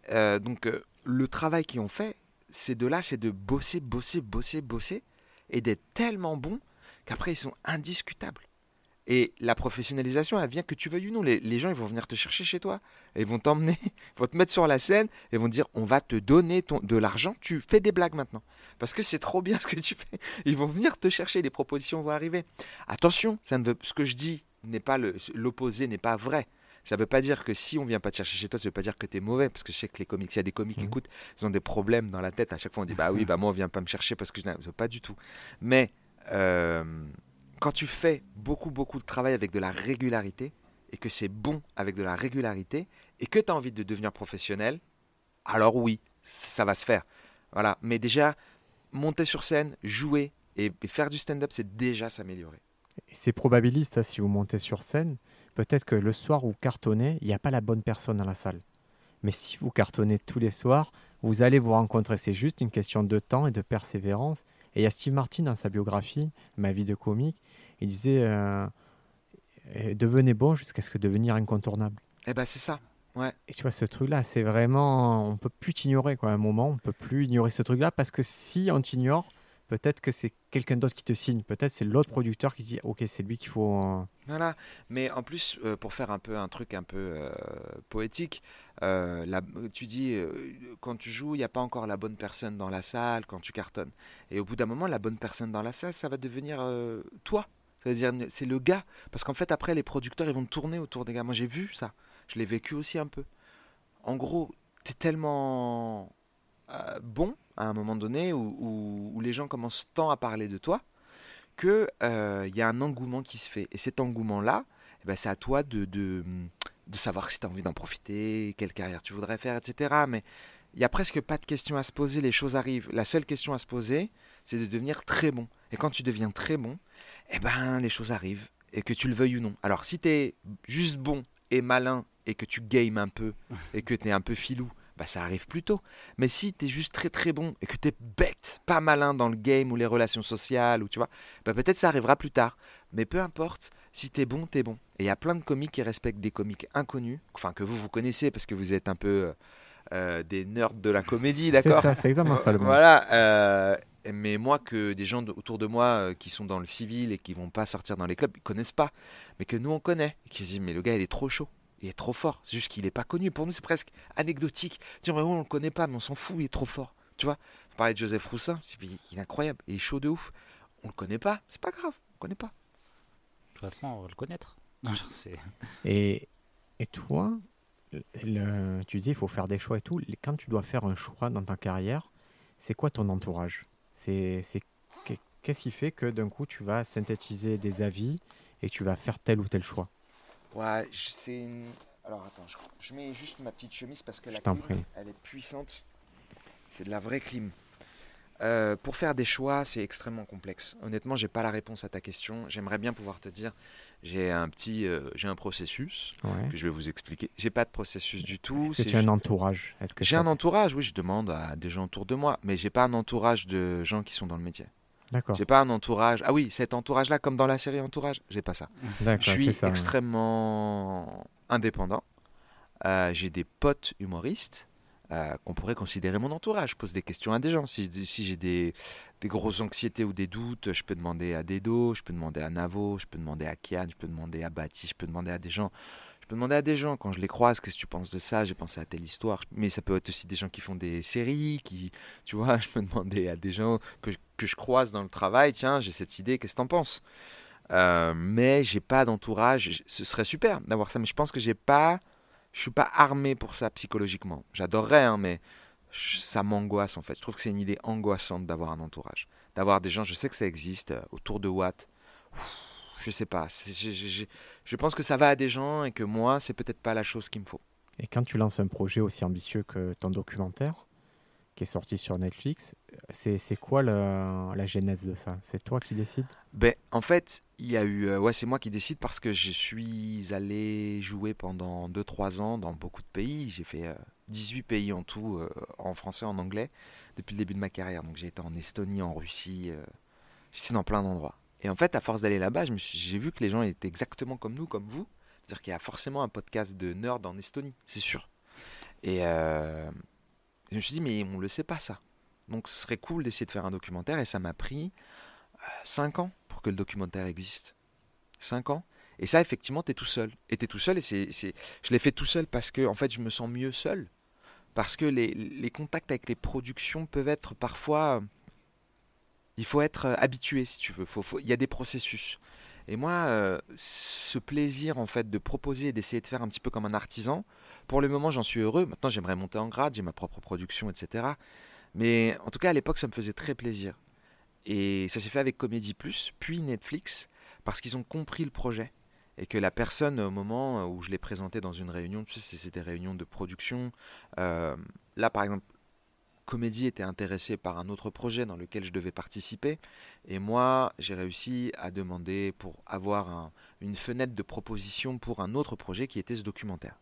Euh, donc euh, le travail qu'ils ont fait, ces deux-là, c'est de bosser, bosser, bosser, bosser et d'être tellement bons qu'après ils sont indiscutables. Et la professionnalisation, elle vient que tu veuilles ou non. Les, les gens, ils vont venir te chercher chez toi. Et ils vont t'emmener, [LAUGHS] vont te mettre sur la scène et vont te dire on va te donner ton, de l'argent, tu fais des blagues maintenant. Parce que c'est trop bien ce que tu fais. Ils vont venir te chercher, les propositions vont arriver. Attention, ça ne veut, ce que je dis n'est pas l'opposé, n'est pas vrai. Ça ne veut pas dire que si on vient pas te chercher chez toi, ça ne veut pas dire que tu es mauvais. Parce que je sais que les comiques, s'il y a des comiques qui Mhm. écoutent, ils ont des problèmes dans la tête. À chaque fois, on dit bah oui, [LAUGHS] bah moi, on vient pas me chercher parce que je n'ai- pas du tout. Mais euh, quand tu fais beaucoup, beaucoup de travail avec de la régularité et que c'est bon avec de la régularité et que tu as envie de devenir professionnel, alors oui, ça va se faire. Voilà. Mais déjà, monter sur scène, jouer et, faire du stand-up, c'est déjà s'améliorer. C'est probabiliste, hein, si vous montez sur scène. Peut-être que le soir où vous cartonnez, il n'y a pas la bonne personne dans la salle. Mais si vous cartonnez tous les soirs, vous allez vous rencontrer. C'est juste une question de temps et de persévérance. Et il y a Steve Martin dans sa biographie, Ma vie de comique, il disait euh, euh, Devenez bon jusqu'à ce que devenir incontournable. Eh ben c'est ça. Et tu vois, ce truc-là, c'est vraiment. On peut plus t'ignorer, quoi. À un moment, on peut plus ignorer ce truc-là parce que si on t'ignore, peut-être que c'est quelqu'un d'autre qui te signe. Peut-être c'est l'autre producteur qui se dit Ok, c'est lui qu'il faut. euh, Voilà, mais en plus, euh, pour faire un peu un truc un peu euh, poétique, la- tu dis, quand tu joues, il n'y a pas encore la bonne personne dans la salle, quand tu cartonnes. Et au bout d'un moment, la bonne personne dans la salle, ça va devenir toi. C'est-à-dire, c'est le gars. Parce qu'en fait, après, les producteurs, ils vont tourner autour des gars. Moi, j'ai vu ça. Je l'ai vécu aussi un peu. En gros, tu es tellement euh, bon à un moment donné où, où- les gens commencent tant à parler de toi que euh, y a un engouement qui se fait. Et cet engouement-là, eh ben, c'est à toi de, de, de savoir si tu as envie d'en profiter, quelle carrière tu voudrais faire, etc. Mais il n'y a presque pas de question à se poser, les choses arrivent. La seule question à se poser, c'est de devenir très bon. Et quand tu deviens très bon, eh ben, les choses arrivent, et que tu le veuilles ou non. Alors si tu es juste bon et malin, et que tu games un peu, [LAUGHS] et que tu es un peu filou, bah ça arrive plus tôt. Mais si tu es juste très très bon et que tu es bête, pas malin dans le game ou les relations sociales, ou tu vois, bah peut-être ça arrivera plus tard. Mais peu importe, si tu es bon, tu es bon. Et il y a plein de comiques qui respectent des comiques inconnus, enfin que vous, vous connaissez parce que vous êtes un peu euh, des nerds de la comédie, C'est d'accord ça, c'est exactement ça le [LAUGHS] mot. Voilà. euh, mais moi, que des gens de- autour de moi euh, qui sont dans le civil et qui vont pas sortir dans les clubs, ils connaissent pas. Mais que nous, on connaît. Et qui se disent, mais le gars, il est trop chaud. Il est trop fort. C'est juste qu'il est pas connu. Pour nous, c'est presque anecdotique. Dire, mais on le connaît pas, mais on s'en fout, il est trop fort. Tu vois On parlait de Joseph Roussin. c'est- Il est incroyable. Il est chaud de ouf. On le connaît pas. C'est pas grave. On le connaît pas. De toute façon, on va le connaître. [LAUGHS] Non, c'est- Et, et toi, le- tu dis il faut faire des choix et tout. Quand tu dois faire un choix dans ta carrière, c'est quoi ton entourage? C'est c'est- qu'est- Qu'est-ce qui fait que d'un coup tu vas synthétiser des avis et tu vas faire tel ou tel choix? Ouais, je- c'est une. Alors attends, je, je mets juste ma petite chemise parce que la Je clim, elle est puissante. C'est de la vraie clim. Euh, pour faire des choix, c'est extrêmement complexe. Honnêtement, j'ai pas la réponse à ta question. J'aimerais bien pouvoir te dire, j'ai un petit, euh, j'ai un processus Ouais. que je vais vous expliquer. J'ai pas de processus du tout. Est-ce que c'est tu as un entourage? J'ai un entourage, oui, je demande à des gens autour de moi, mais j'ai pas un entourage de gens qui sont dans le métier. D'accord. J'ai pas un entourage. Ah oui, cet entourage-là, comme dans la série Entourage, j'ai pas ça. D'accord. Je suis ouais. extrêmement indépendant. Euh, j'ai des potes humoristes euh, qu'on pourrait considérer mon entourage. Je pose des questions à des gens. Si, j'ai des, grosses anxiétés ou des doutes, je peux demander à Dedo, je peux demander à Navo, je peux demander à Kian, je peux demander à Baptiste, je peux demander à des gens. Je peux demander à des gens quand je les croise, qu'est-ce que tu penses de ça? J'ai pensé à telle histoire. Mais ça peut être aussi des gens qui font des séries, qui, tu vois, [LAUGHS] je peux demander à des gens que, que je croise dans le travail. Tiens, j'ai cette idée, qu'est-ce que t'en penses? Euh, mais j'ai pas d'entourage. Ce serait super d'avoir ça, mais je pense que j'ai pas, je suis pas armé pour ça psychologiquement. J'adorerais, hein, mais je- ça m'angoisse en fait. Je trouve que c'est une idée angoissante d'avoir un entourage, d'avoir des gens. Je sais que ça existe euh, autour de Watt. Je sais pas. J'ai- je pense que ça va à des gens et que moi, c'est peut-être pas la chose qu'il me faut. Et quand tu lances un projet aussi ambitieux que ton documentaire, qui est sorti sur Netflix, c'est quoi la, genèse de ça? C'est toi qui décides? Ben, en fait, il y a eu. euh, ouais, c'est moi qui décide parce que je suis allé jouer pendant 2-3 ans dans beaucoup de pays. J'ai fait euh, 18 pays en tout, euh, en français, en anglais, depuis le début de ma carrière. Donc j'ai été en Estonie, en Russie, euh, j'étais dans plein d'endroits. Et en fait, à force d'aller là-bas, j'ai vu que les gens étaient exactement comme nous, comme vous. C'est-à-dire qu'il y a forcément un podcast de nerd en Estonie, c'est sûr. Et euh, je me suis dit, mais on ne le sait pas ça. Donc ce serait cool d'essayer de faire un documentaire. Et ça m'a pris 5 ans pour que le documentaire existe. 5 ans. Et ça, effectivement, tu es tout seul. Et tu es tout seul. Et c'est, je l'ai fait tout seul parce que, en fait, je me sens mieux seul. Parce que les, les contacts avec les productions peuvent être parfois. Il faut être euh, habitué, si tu veux. Il y a des processus. Et moi, euh, ce plaisir, en fait, de proposer et d'essayer de faire un petit peu comme un artisan, pour le moment, j'en suis heureux. Maintenant, j'aimerais monter en grade, j'ai ma propre production, etc. Mais en tout cas, à l'époque, ça me faisait très plaisir. Et ça s'est fait avec Comédie Plus, puis Netflix, parce qu'ils ont compris le projet. Et que la personne, au moment où je l'ai présenté dans une réunion, tu sais, c'était des réunions de production. euh, là, par exemple, Comédie était intéressé par un autre projet dans lequel je devais participer. Et moi, j'ai réussi à demander pour avoir un- une fenêtre de proposition pour un autre projet qui était ce documentaire.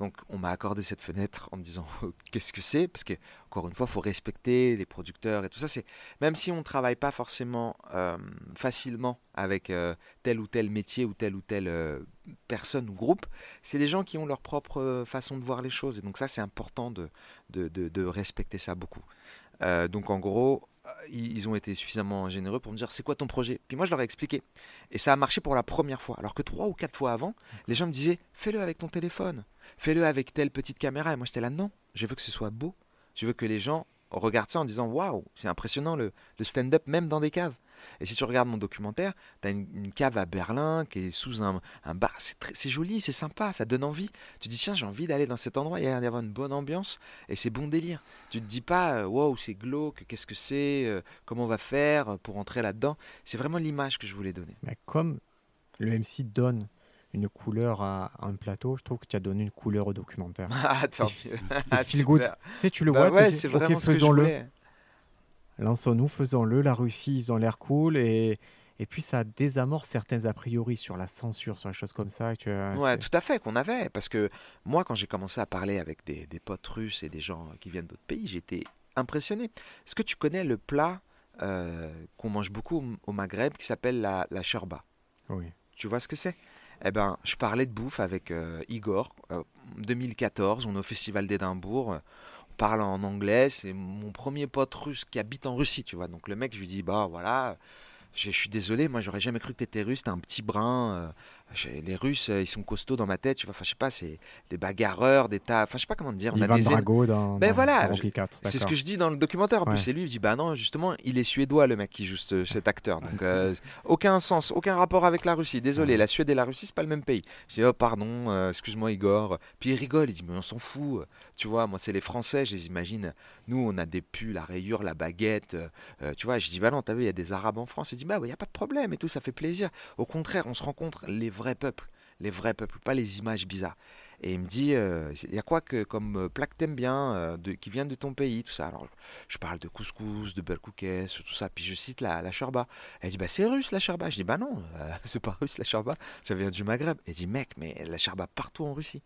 Donc on m'a accordé cette fenêtre en me disant [LAUGHS] qu'est-ce que c'est? Parce que encore une fois, il faut respecter les producteurs et tout ça. C'est même si on ne travaille pas forcément euh, facilement avec euh, tel ou tel métier ou telle ou telle euh, personne ou groupe, c'est des gens qui ont leur propre façon de voir les choses. Et donc ça, c'est important de, de, de- respecter ça beaucoup. Donc en gros, ils ils ont été suffisamment généreux pour me dire c'est quoi ton projet? Puis moi, je leur ai expliqué. Et ça a marché pour la première fois. Alors que trois ou quatre fois avant, les gens me disaient fais-le avec ton téléphone, fais-le avec telle petite caméra. Et moi, j'étais là non, je veux que ce soit beau. Je veux que les gens regardent ça en disant waouh, c'est impressionnant le, le stand-up même dans des caves. Et si tu regardes mon documentaire, tu as une, une cave à Berlin qui est sous un, un bar. C'est joli, c'est sympa, ça donne envie. Tu te dis tiens, j'ai envie d'aller dans cet endroit, il y a l'air d'y avoir une bonne ambiance et c'est bon délire. Tu te dis pas euh, waouh, c'est glauque, qu'est-ce que c'est, euh, comment on va faire pour entrer là-dedans. C'est vraiment l'image que je voulais donner. Mais comme le MC donne une couleur à, un plateau, je trouve que tu as donné une couleur au documentaire. [LAUGHS] Ah, tant mieux. C'est [LAUGHS] Ah, feel good. Tu sais, tu le Bah vois, ouais, c'est ok, vraiment ce que je faisons-le. Lançons-nous, faisons-le. La Russie, ils ont l'air cool et, Et puis ça désamorce certains a priori sur la censure, sur les choses comme ça. Que, Ouais, c'est- tout à fait, qu'on avait. Parce que moi, quand j'ai commencé à parler avec des, des potes russes et des gens qui viennent d'autres pays, j'étais impressionné. Est-ce que tu connais le plat euh, qu'on mange beaucoup au- Maghreb qui s'appelle la, la shorba? Oui. Tu vois ce que c'est? Eh ben, je parlais de bouffe avec euh, Igor. euh, 2014, on est au Festival d'Édimbourg. Parle en anglais. C'est mon premier pote russe qui habite en Russie, tu vois. Donc le mec, je lui dis, bah voilà, je, suis désolé, moi j'aurais jamais cru que t'étais russe. T'es un petit brin. euh, les Russes, euh, ils sont costauds dans ma tête. Tu vois, enfin, je sais pas, c'est des bagarreurs, des tas. Enfin, je sais pas comment te dire. On a des Drago dans, Ben dans- voilà, dans je- Rocky 4. c'est ce que je dis dans le documentaire. En plus, Ouais. c'est lui, il dit Bah non, justement, il est suédois, le mec qui joue ce- cet acteur. Donc, euh, aucun sens, aucun rapport avec la Russie. Désolé, Ouais. la Suède et la Russie, c'est pas le même pays. Je dis Oh, pardon, euh, excuse-moi, Igor. Puis il rigole, il dit Mais on s'en fout. Tu vois, moi, c'est les Français, je les imagine. Nous, on a des pulls, la rayure, la baguette. euh, tu vois, je dis Bah non, t'as vu, il y a des Arabes en France. Il dit Bah, il n'y a pas de problème et tout, ça fait plaisir. Au contraire, on se rencontre les vrais peuples. Les vrais peuples, pas les images bizarres. Et il me dit, euh, il y a quoi que comme euh, plat que t'aimes bien, euh, de, qui vient de ton pays, tout ça. Alors, je parle de couscous, de belkoukes, tout ça. Puis je cite la, la shorba. Elle dit, bah c'est russe la shorba. Je dis, bah non, euh, [LAUGHS] c'est pas russe la shorba, ça vient du Maghreb. Elle dit, mec, mais la shorba partout en Russie.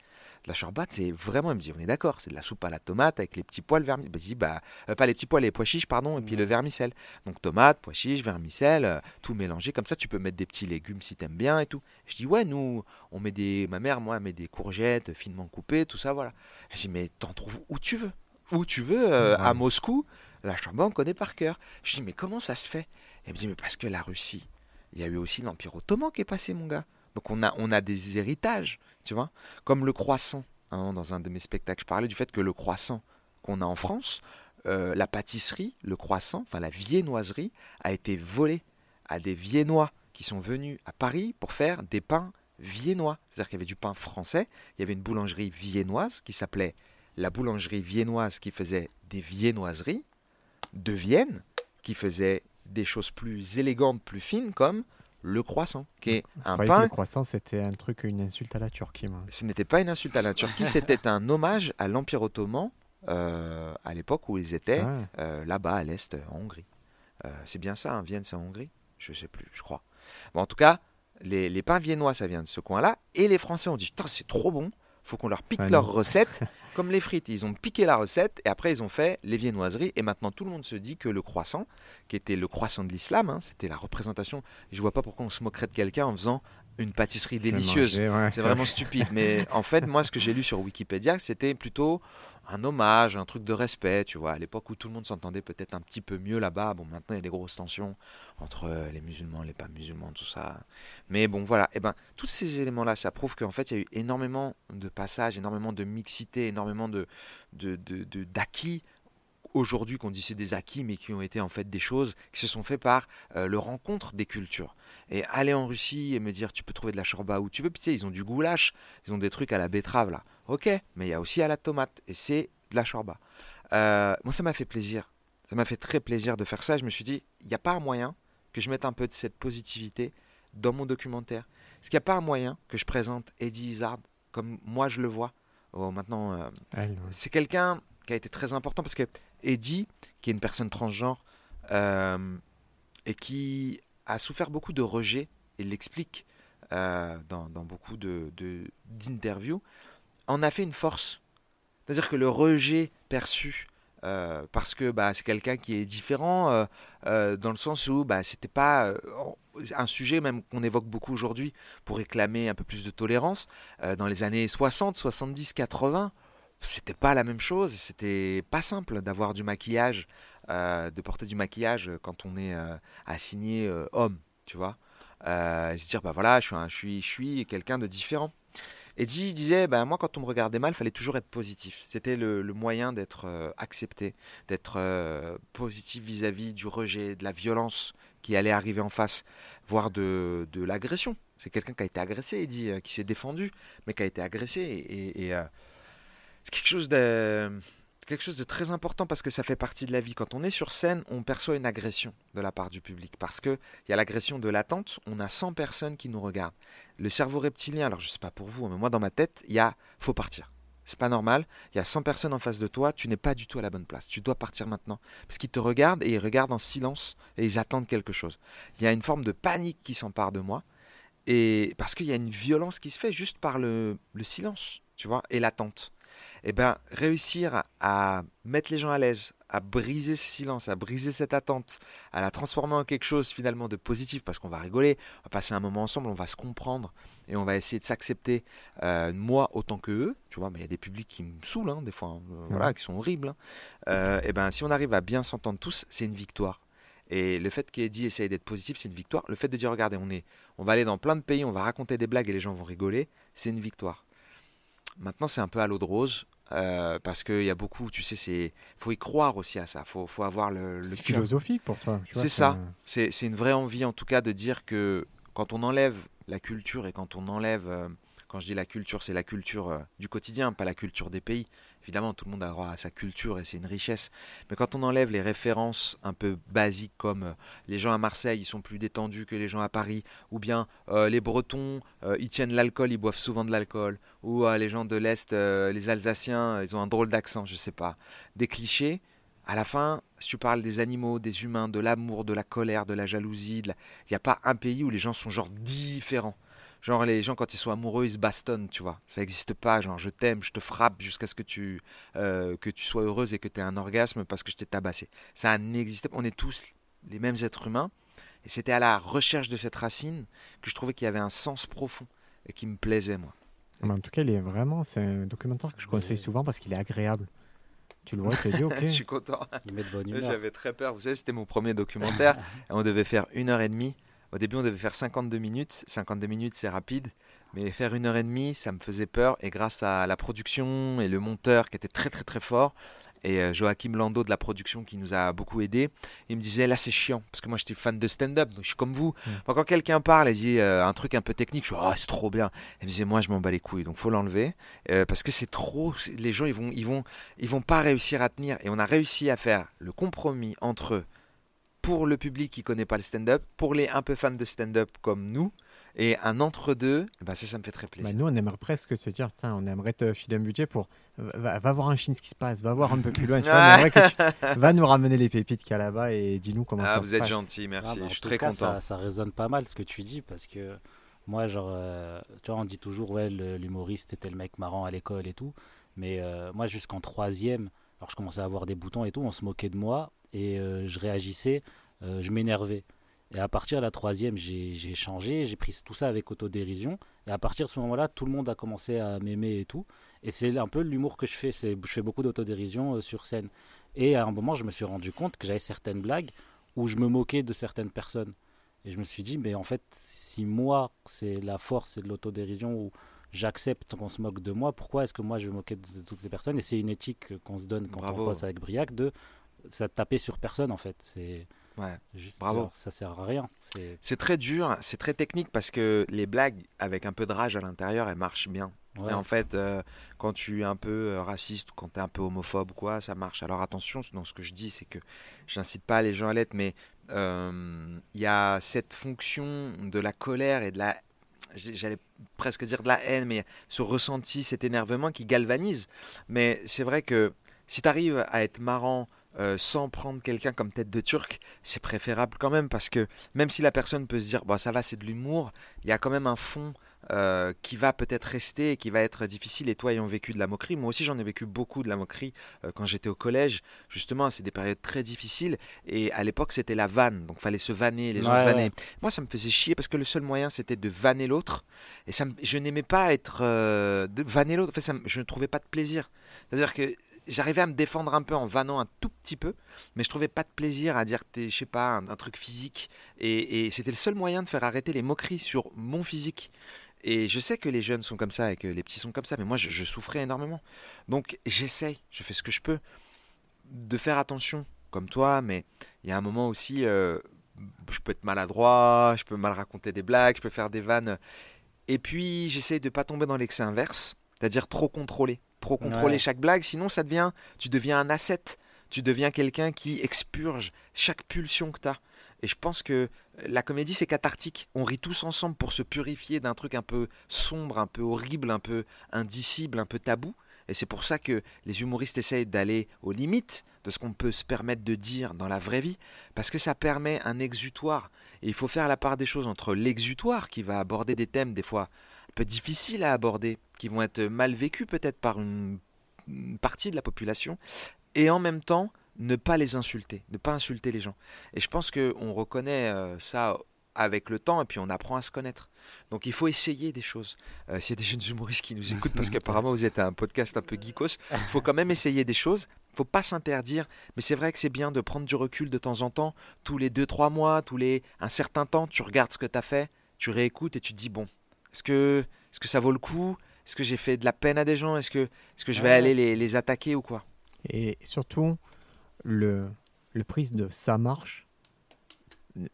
La shorba, c'est vraiment, elle me dit, on est d'accord, c'est de la soupe à la tomate avec les petits pois, le vermicelle. Bah, je dis, bah, pas les petits pois, les pois chiches, pardon, et puis le vermicelle. Donc tomate, pois chiches, vermicelle, tout mélangé. Comme ça, tu peux mettre des petits légumes si t'aimes bien et tout. Je dis, ouais, nous, on met des. Ma mère, moi, met des courgettes finement coupées, tout ça, voilà. Je dis, mais t'en trouves où tu veux? Où tu veux, euh, à. Moscou, la shorba, on connaît par cœur. Je dis, mais comment ça se fait? Elle me dit, mais parce que la Russie, il y a eu aussi l'Empire Ottoman qui est passé, mon gars. Donc on a, on a des héritages, tu vois. Comme le croissant, hein, dans un de mes spectacles, je parlais du fait que le croissant qu'on a en France, euh, la pâtisserie, le croissant, enfin la viennoiserie, a été volée à des Viennois qui sont venus à Paris pour faire des pains viennois. C'est-à-dire qu'il y avait du pain français, il y avait une boulangerie viennoise qui s'appelait la boulangerie viennoise qui faisait des viennoiseries de Vienne, qui faisait des choses plus élégantes, plus fines, comme le croissant, qui est un que pain le croissant, c'était un truc, une insulte à la Turquie. moi? ce n'était pas une insulte à la Turquie, c'était un hommage à l'Empire ottoman euh, à l'époque où ils étaient Ouais. euh, là-bas à l'Est, en Hongrie. Euh, c'est bien ça, hein, Vienne, c'est en Hongrie? Je sais plus, je crois. Bon, en tout cas, les, les pains viennois, ça vient de ce coin-là. Et les Français ont dit, putain, c'est trop bon, faut qu'on leur pique leur recette, [LAUGHS] comme les frites. Ils ont piqué la recette et après ils ont fait les viennoiseries. Et maintenant tout le monde se dit que le croissant, qui était le croissant de l'islam, hein, c'était la représentation. Je vois pas pourquoi on se moquerait de quelqu'un en faisant une pâtisserie délicieuse. ouais, C'est vraiment stupide. Mais en fait, moi, ce que j'ai lu sur Wikipédia, c'était plutôt un hommage, un truc de respect, tu vois. À l'époque où tout le monde s'entendait peut-être un petit peu mieux là-bas. Bon, maintenant, il y a des grosses tensions entre les musulmans, les pas musulmans, tout ça. Mais bon, voilà. Et ben, tous ces éléments-là, ça prouve qu'en fait, il y a eu énormément de passages, énormément de mixité, énormément de d'acquis. Aujourd'hui, qu'on dit c'est des acquis, mais qui ont été en fait des choses qui se sont faits par euh, le rencontre des cultures. Et aller en Russie et me dire tu peux trouver de la shorba où tu veux, puis tu sais, ils ont du goulash, ils ont des trucs à la betterave là. Ok, mais il y a aussi à la tomate et c'est de la shorba. Euh, moi, ça m'a fait plaisir. Ça m'a fait très plaisir de faire ça. Je me suis dit, il n'y a pas un moyen que je mette un peu de cette positivité dans mon documentaire. Est-ce qu'il n'y a pas un moyen que je présente Eddie Izzard comme moi je le vois Oh, Maintenant, euh, ouais. c'est quelqu'un qui a été très important parce que Eddie, qui est une personne transgenre euh, et qui a souffert beaucoup de rejet, il l'explique euh, dans, beaucoup de- de- d'interviews, en a fait une force. C'est-à-dire que le rejet perçu euh, parce que bah, c'est quelqu'un qui est différent euh, dans le sens où bah, c'était pas un sujet même qu'on évoque beaucoup aujourd'hui pour réclamer un peu plus de tolérance. Dans les années 60, 70, 80, c'était pas la même chose. C'était pas simple d'avoir du maquillage, de porter du maquillage quand on est euh, assigné euh, homme, tu vois. Euh, et se dire bah voilà, je suis, je suis, quelqu'un de différent. Eddie disait, bah, moi quand on me regardait mal, il fallait toujours être positif. C'était le, moyen d'être euh, accepté, d'être euh, positif vis-à-vis du rejet, de la violence qui allait arriver en face, voire de, de l'agression. C'est quelqu'un qui a été agressé, Eddie, euh, qui s'est défendu, mais qui a été agressé. Et, et, euh, c'est quelque chose de quelque chose de très important parce que ça fait partie de la vie. Quand on est sur scène, on perçoit une agression de la part du public parce que il y a l'agression de l'attente. On a 100 personnes qui nous regardent. Le cerveau reptilien, alors je sais pas pour vous, mais moi dans ma tête, il y a faut partir. c'est pas normal. Il y a 100 personnes en face de toi, tu n'es pas du tout à la bonne place. Tu dois partir maintenant. Parce qu'ils te regardent et ils regardent en silence et ils attendent quelque chose. Il y a une forme de panique qui s'empare de moi. Et parce qu'il y a une violence qui se fait juste par le, le silence, tu vois, et l'attente. Et ben, réussir à mettre les gens à l'aise, à briser ce silence, à briser cette attente, à la transformer en quelque chose finalement de positif, parce qu'on va rigoler, on va passer un moment ensemble, on va se comprendre et on va essayer de s'accepter, euh, moi autant que eux. Tu vois, mais il y a des publics qui me saoulent hein, des fois, hein, euh, voilà, qui sont horribles. Hein. Euh, et ben, si on arrive à bien s'entendre tous, c'est une victoire. Et le fait qu'Eddie essaye d'être positif, c'est une victoire. Le fait de dire, regardez, on, est, on va aller dans plein de pays, on va raconter des blagues et les gens vont rigoler, c'est une victoire. Maintenant, c'est un peu à l'eau de rose. Euh, parce qu'il y a beaucoup, tu sais, c'est faut y croire aussi à ça. Faut, faut avoir le, le C'est philosophique pour toi. C'est ça. C'est c'est une vraie envie, en tout cas, de dire que quand on enlève la culture et quand on enlève, euh, quand je dis la culture, c'est la culture euh, du quotidien, pas la culture des pays. Évidemment, tout le monde a droit à sa culture et c'est une richesse. Mais quand on enlève les références un peu basiques comme euh, les gens à Marseille, ils sont plus détendus que les gens à Paris, ou bien euh, les Bretons, euh, ils tiennent l'alcool, ils boivent souvent de l'alcool, ou les gens de l'Est, les Alsaciens, ils ont un drôle d'accent, je sais pas. Des clichés. À la fin, si tu parles des animaux, des humains, de l'amour, de la colère, de la jalousie, il n'y a pas un pays où les gens sont genre différents. Genre les gens quand ils sont amoureux, ils se bastonnent, tu vois. Ça n'existe pas, genre je t'aime, je te frappe jusqu'à ce que tu, euh, que tu sois heureuse et que tu aies un orgasme parce que je t'ai tabassé. Ça n'existe pas. On est tous les mêmes êtres humains. Et c'était à la recherche de cette racine que je trouvais qu'il y avait un sens profond et qui me plaisait, moi. Mais en tout cas, il est vraiment, c'est un documentaire que je conseille Oui. souvent parce qu'il est agréable. Tu le vois, tu dis, [LAUGHS] ok. je suis content. Il met de bonne humeur. J'avais très peur. Vous savez, c'était mon premier documentaire. et [LAUGHS] on devait faire une heure et demie. Au début, on devait faire 52 minutes. 52 minutes, c'est rapide. Mais faire une heure et demie, ça me faisait peur. Et grâce à la production et le monteur qui était très, très, très fort, et euh, Joachim Lando de la production qui nous a beaucoup aidé, il me disait là, c'est chiant. Parce que moi, j'étais fan de stand-up. Donc, je suis comme vous. Mm. Moi, quand quelqu'un parle et dit euh, un truc un peu technique, je suis ah, c'est trop bien. Il me disait, moi, je m'en bats les couilles. Donc, faut l'enlever. Euh, parce que c'est trop. Les gens, ils vont, ils, vont, ils vont pas réussir à tenir. Et on a réussi à faire le compromis entre pour le public qui connaît pas le stand-up, pour les un peu fans de stand-up comme nous, et un entre-deux, bah ça, ça me fait très Bah, plaisir. nous, on aimerait presque se dire, tiens, on aimerait te filer un budget pour. Va, va voir un Chine ce qui se passe, va voir un peu plus loin. Tu vois, que tu- [LAUGHS] va nous ramener les pépites qu'il y a là-bas et dis-nous comment ah, ça vous se êtes passe. gentil, merci. Ah, bah, en je suis tout très cas, content. Ça, ça résonne pas mal ce que tu dis parce que moi, genre, euh, tu vois, on dit toujours, ouais, l'humoriste était le mec marrant à l'école et tout. Mais euh, moi, jusqu'en troisième, alors je commençais à avoir des boutons et tout, on se moquait de moi et euh, je réagissais, euh, je m'énervais. Et à partir de la troisième, j'ai changé, j'ai pris tout ça avec autodérision. Et à partir de ce moment-là, tout le monde a commencé à m'aimer et tout. Et c'est un peu l'humour que je fais. Je fais beaucoup d'autodérision euh, sur scène. Et à un moment, je me suis rendu compte que j'avais certaines blagues où je me moquais de certaines personnes. Et je me suis dit, mais en fait, si moi, c'est la force et de l'autodérision où j'accepte qu'on se moque de moi, pourquoi est-ce que moi je vais me moquer de, toutes ces personnes? Et c'est une éthique qu'on se donne quand Bravo. on bosse avec Briac de ça taper sur personne en fait. C'est Ouais. juste Bravo. genre, ça sert à rien. C'est très dur, c'est très technique parce que les blagues avec un peu de rage à l'intérieur, elles marchent bien. ouais. Et en fait, euh, quand tu es un peu euh, raciste ou quand tu es un peu homophobe quoi, ça marche. Alors attention, dans ce que je dis, c'est que j'incite pas les gens à l'être, mais euh, il y a cette fonction de la colère et de la. J'allais presque dire de la haine, mais ce ressenti, cet énervement qui galvanise. Mais c'est vrai que si tu arrives à être marrant euh, sans prendre quelqu'un comme tête de turc, c'est préférable quand même parce que même si la personne peut se dire, bon, ça va, c'est de l'humour, il y a quand même un fond euh, qui va peut-être rester et qui va être difficile. Et toi, ayant vécu de la moquerie, moi aussi j'en ai vécu beaucoup de la moquerie euh, quand j'étais au collège. Justement, c'est des périodes très difficiles. Et à l'époque, c'était la vanne, donc fallait se vanner, les gens Ouais, se ouais. vannaient. Moi, ça me faisait chier parce que le seul moyen, c'était de vanner l'autre. Et ça, me- je n'aimais pas être euh, de vanner l'autre. En fait, ça me- je ne trouvais pas de plaisir. C'est-à-dire que j'arrivais à me défendre un peu en vannant un tout petit peu, mais je trouvais pas de plaisir à dire, je sais pas, un, un truc physique. Et, et c'était le seul moyen de faire arrêter les moqueries sur mon physique. Et je sais que les jeunes sont comme ça et que les petits sont comme ça, mais moi je, je souffrais énormément. Donc j'essaye, je fais ce que je peux, de faire attention, comme toi, mais il y a un moment aussi, euh, je peux être maladroit, je peux mal raconter des blagues, je peux faire des vannes. Et puis j'essaye de pas tomber dans l'excès inverse, c'est-à-dire trop contrôler, trop contrôler Ouais. chaque blague, sinon ça devient, tu deviens un asset, tu deviens quelqu'un qui expurge chaque pulsion que tu as. Et je pense que la comédie, c'est cathartique. On rit tous ensemble pour se purifier d'un truc un peu sombre, un peu horrible, un peu indicible, un peu tabou. Et c'est pour ça que les humoristes essayent d'aller aux limites de ce qu'on peut se permettre de dire dans la vraie vie, parce que ça permet un exutoire. Et il faut faire la part des choses entre l'exutoire, qui va aborder des thèmes des fois un peu difficiles à aborder, qui vont être mal vécus peut-être par une, partie de la population, et en même temps ne pas les insulter, ne pas insulter les gens. Et je pense qu'on reconnaît euh, ça avec le temps et puis on apprend à se connaître. Donc il faut essayer des choses. Euh, S'il y a des jeunes humoristes qui nous écoutent, parce [LAUGHS] qu'apparemment vous êtes un podcast un peu geekos, il faut quand même [LAUGHS] essayer des choses. Il faut pas s'interdire, mais c'est vrai que c'est bien de prendre du recul de temps en temps, tous les 2-3 mois, tous les un certain temps, tu regardes ce que tu as fait, tu réécoutes et tu te dis bon, est-ce que, est -ce que ça vaut le coup? Est-ce que j'ai fait de la peine à des gens? Est-ce que, est -ce que je vais Ouais, aller les, les attaquer ou quoi? Et surtout, le, le prisme de ça marche,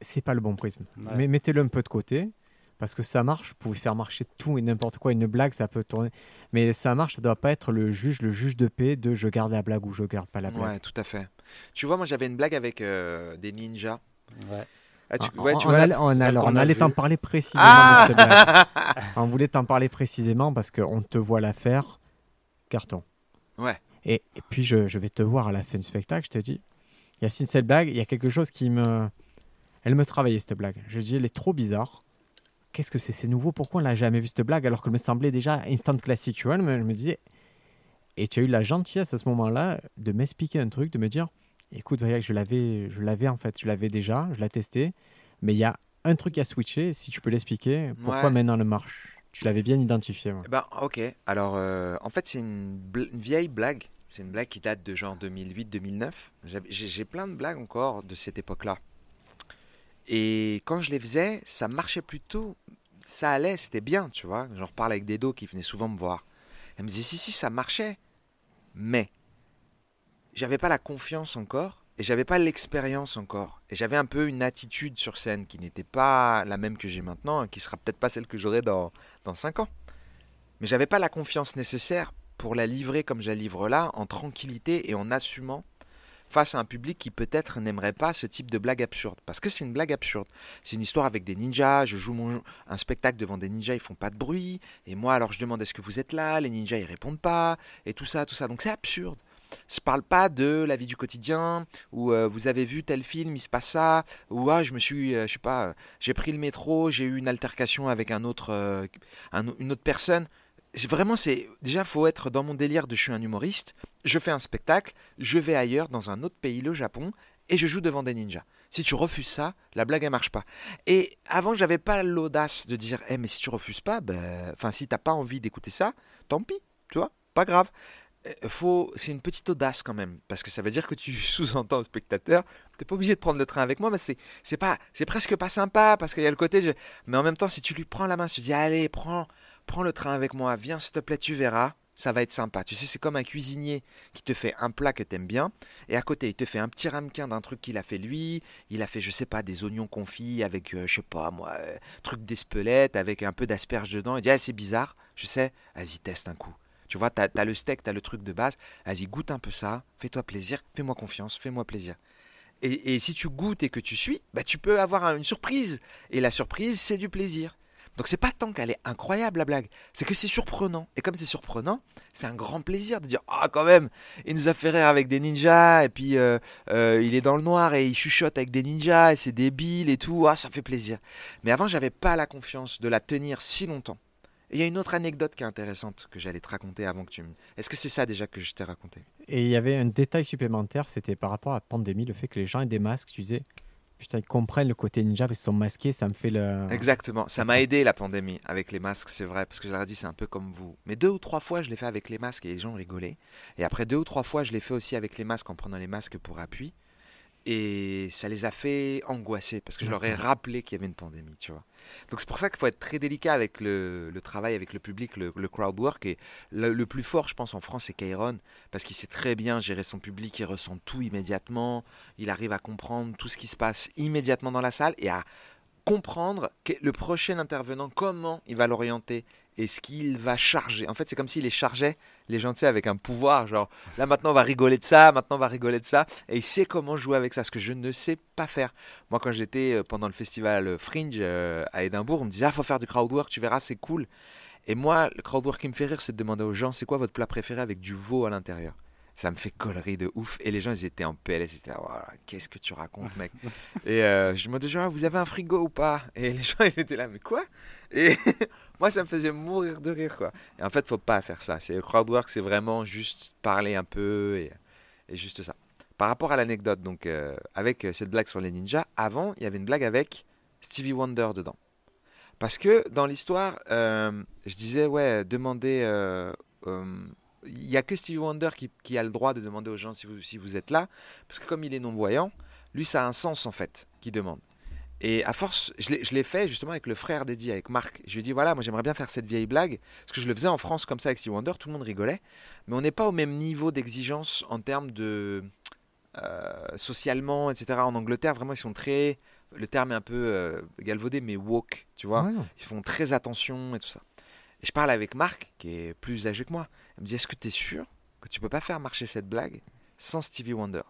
c'est pas le bon prisme. Ouais. Mais mettez-le un peu de côté, parce que ça marche, vous pouvez faire marcher tout et n'importe quoi. Une blague, ça peut tourner. Mais ça marche, ça doit pas être le juge, le juge de paix de je garde la blague ou je garde pas la blague. Ouais, tout à fait. Tu vois, moi j'avais une blague avec euh, des ninjas. Ouais. Ah, tu, Ah, ouais, on, tu on vois, allait, on allait- allait t'en parler précisément Ah de cette blague. [LAUGHS] On voulait t'en parler précisément parce qu'on te voit la faire carton. Ouais. Et, et puis je, je vais te voir à la fin du spectacle, je te dis, Yacine, cette blague, il y a quelque chose qui me... Elle me travaillait cette blague. Je dis, elle est trop bizarre. Qu'est-ce que c'est? C'est nouveau, pourquoi on l'a jamais vu cette blague? Alors qu'elle me semblait déjà instant classique, tu vois? Je me disais... Et tu as eu la gentillesse à ce moment-là de m'expliquer un truc, de me dire, écoute, je l'avais, je l'avais en fait, je l'avais déjà, je l'ai testé, mais il y a un truc à switcher, si tu peux l'expliquer, pourquoi Ouais. maintenant le marche? Tu l'avais bien identifié. ouais. Eh Ben, ok. Alors, euh, en fait, c'est une, vieille blague. C'est une blague qui date de genre 2008-2009. J'avais- J'ai j'ai plein de blagues encore de cette époque-là. Et quand je les faisais, ça marchait plutôt. Ça allait, c'était bien, tu vois. J'en reparle avec des dos qui venaient souvent me voir. Elle me disait, si, si, ça marchait. Mais, j'avais pas la confiance encore. Et j'avais pas l'expérience encore. Et j'avais un peu une attitude sur scène qui n'était pas la même que j'ai maintenant, et qui sera peut-être pas celle que j'aurai dans, dans 5 ans. Mais j'avais pas la confiance nécessaire pour la livrer comme je la livre là, en tranquillité et en assumant face à un public qui peut-être n'aimerait pas ce type de blague absurde. Parce que c'est une blague absurde. C'est une histoire avec des ninjas, je joue mon, un spectacle devant des ninjas, ils font pas de bruit, et moi alors je demande est-ce que vous êtes là, les ninjas ils répondent pas, et tout ça, tout ça. Donc c'est absurde. Je parle pas de la vie du quotidien, où euh, vous avez vu tel film, il se passe ça, ou ah, je me suis, euh, je sais pas, euh, j'ai pris le métro, j'ai eu une altercation avec un autre, un- une autre personne. Vraiment, c'est déjà faut être dans mon délire de je suis un humoriste. Je fais un spectacle, je vais ailleurs dans un autre pays, le Japon, et je joue devant des ninjas. Si tu refuses ça, la blague elle marche pas. Et avant, j'avais pas l'audace de dire, eh mais si tu refuses pas, ben, enfin si t'as pas envie d'écouter ça, tant pis, tu vois, pas grave. Euh, Faut, c'est une petite audace quand même, parce que ça veut dire que tu [LAUGHS] sous-entends au spectateur, t'es pas obligé de prendre le train avec moi, mais c'est, c'est pas, c'est presque pas sympa, parce qu'il y a le côté, mais en même temps, si tu lui prends la main, tu dis, allez, prends, prends le train avec moi, viens s'il te plaît, tu verras, ça va être sympa. Tu sais, c'est comme un cuisinier qui te fait un plat que t'aimes bien, et à côté, il te fait un petit ramequin d'un truc qu'il a fait lui, il a fait, je sais pas, des oignons confits avec, euh, je sais pas moi, euh, truc d'espelette, avec un peu d'asperges dedans, il dit, ah, c'est bizarre, je sais, vas-y, teste un coup. Tu vois, t'as as le steak, t'as le truc de base, vas-y, goûte un peu ça, fais-toi plaisir, fais-moi confiance, fais-moi plaisir. Et, si tu goûtes et que tu suis, bah, tu peux avoir un- une surprise. Et la surprise, c'est du plaisir. Donc c'est pas tant qu'elle est incroyable la blague, c'est que c'est surprenant. Et comme c'est surprenant, c'est un grand plaisir de dire ah quand même, il nous a fait rire avec des ninjas et puis euh, euh, il est dans le noir et il chuchote avec des ninjas et c'est débile et tout, ah ça fait plaisir. Mais avant j'avais pas la confiance de la tenir si longtemps. Et il y a une autre anecdote qui est intéressante que j'allais te raconter avant que tu me. Est-ce que c'est ça déjà que je t'ai raconté? Et il y avait un détail supplémentaire, c'était par rapport à la pandémie, le fait que les gens aient des masques, tu disais, putain, ils comprennent le côté ninja parce qu'ils sont masqués, ça me fait le... Exactement. Ça m'a aidé la pandémie avec les masques, c'est vrai, parce que je leur ai dit c'est un peu comme vous. Mais deux ou trois fois je l'ai fait avec les masques et les gens rigolaient. Et après deux ou trois fois je l'ai fait aussi avec les masques en prenant les masques pour appui. Et ça les a fait angoisser parce que je leur ai rappelé qu'il y avait une pandémie, tu vois. Donc c'est pour ça qu'il faut être très délicat avec le, le travail avec le public, le, le crowd work. Et le, le plus fort, je pense, en France, c'est Kairon parce qu'il sait très bien gérer son public, il ressent tout immédiatement, il arrive à comprendre tout ce qui se passe immédiatement dans la salle et à comprendre que le prochain intervenant, comment il va l'orienter et ce qu'il va charger. En fait, c'est comme s'il les chargeait, les gens, tu sais, avec un pouvoir, genre, là maintenant on va rigoler de ça, maintenant on va rigoler de ça, et il sait comment jouer avec ça, ce que je ne sais pas faire. Moi, quand j'étais euh, pendant le festival Fringe euh, à Édimbourg, on me disait, ah, faut faire du crowd work, tu verras, c'est cool. Et moi, le crowdwork qui me fait rire, c'est de demander aux gens c'est quoi votre plat préféré avec du veau à l'intérieur? Ça me fait collerie de ouf. Et les gens, ils étaient en PLS. Ils étaient là, qu'est-ce que tu racontes, mec [LAUGHS] Et euh, je me disais, genre, vous avez un frigo ou pas? Et les gens, [LAUGHS] ils étaient là, mais quoi? Et [LAUGHS] moi, ça me faisait mourir de rire, quoi. Et en fait, faut pas faire ça. C'est le crowdwork, c'est vraiment juste parler un peu et, et juste ça. Par rapport à l'anecdote, donc, euh, avec euh, cette blague sur les ninjas, avant, il y avait une blague avec Stevie Wonder dedans. Parce que dans l'histoire, euh, je disais, ouais, demandez. Il n'y a que Stevie Wonder qui, qui a le droit de demander aux gens si vous, si vous êtes là. Parce que comme il est non-voyant, lui, ça a un sens en fait, qui demande. Et à force, je l'ai- fait justement avec le frère d'Eddie, avec Marc. Je lui ai dit, voilà, moi j'aimerais bien faire cette vieille blague. Parce que je le faisais en France comme ça avec Stevie Wonder, tout le monde rigolait. Mais on n'est pas au même niveau d'exigence en termes de. euh, socialement, etc. En Angleterre, vraiment, ils sont très. Le terme est un peu euh, galvaudé, mais woke, tu vois. Ouais. Ils font très attention et tout ça. Et je parle avec Marc, qui est plus âgé que moi. Il me dit Est-ce que tu es sûr que tu peux pas faire marcher cette blague sans Stevie Wonder?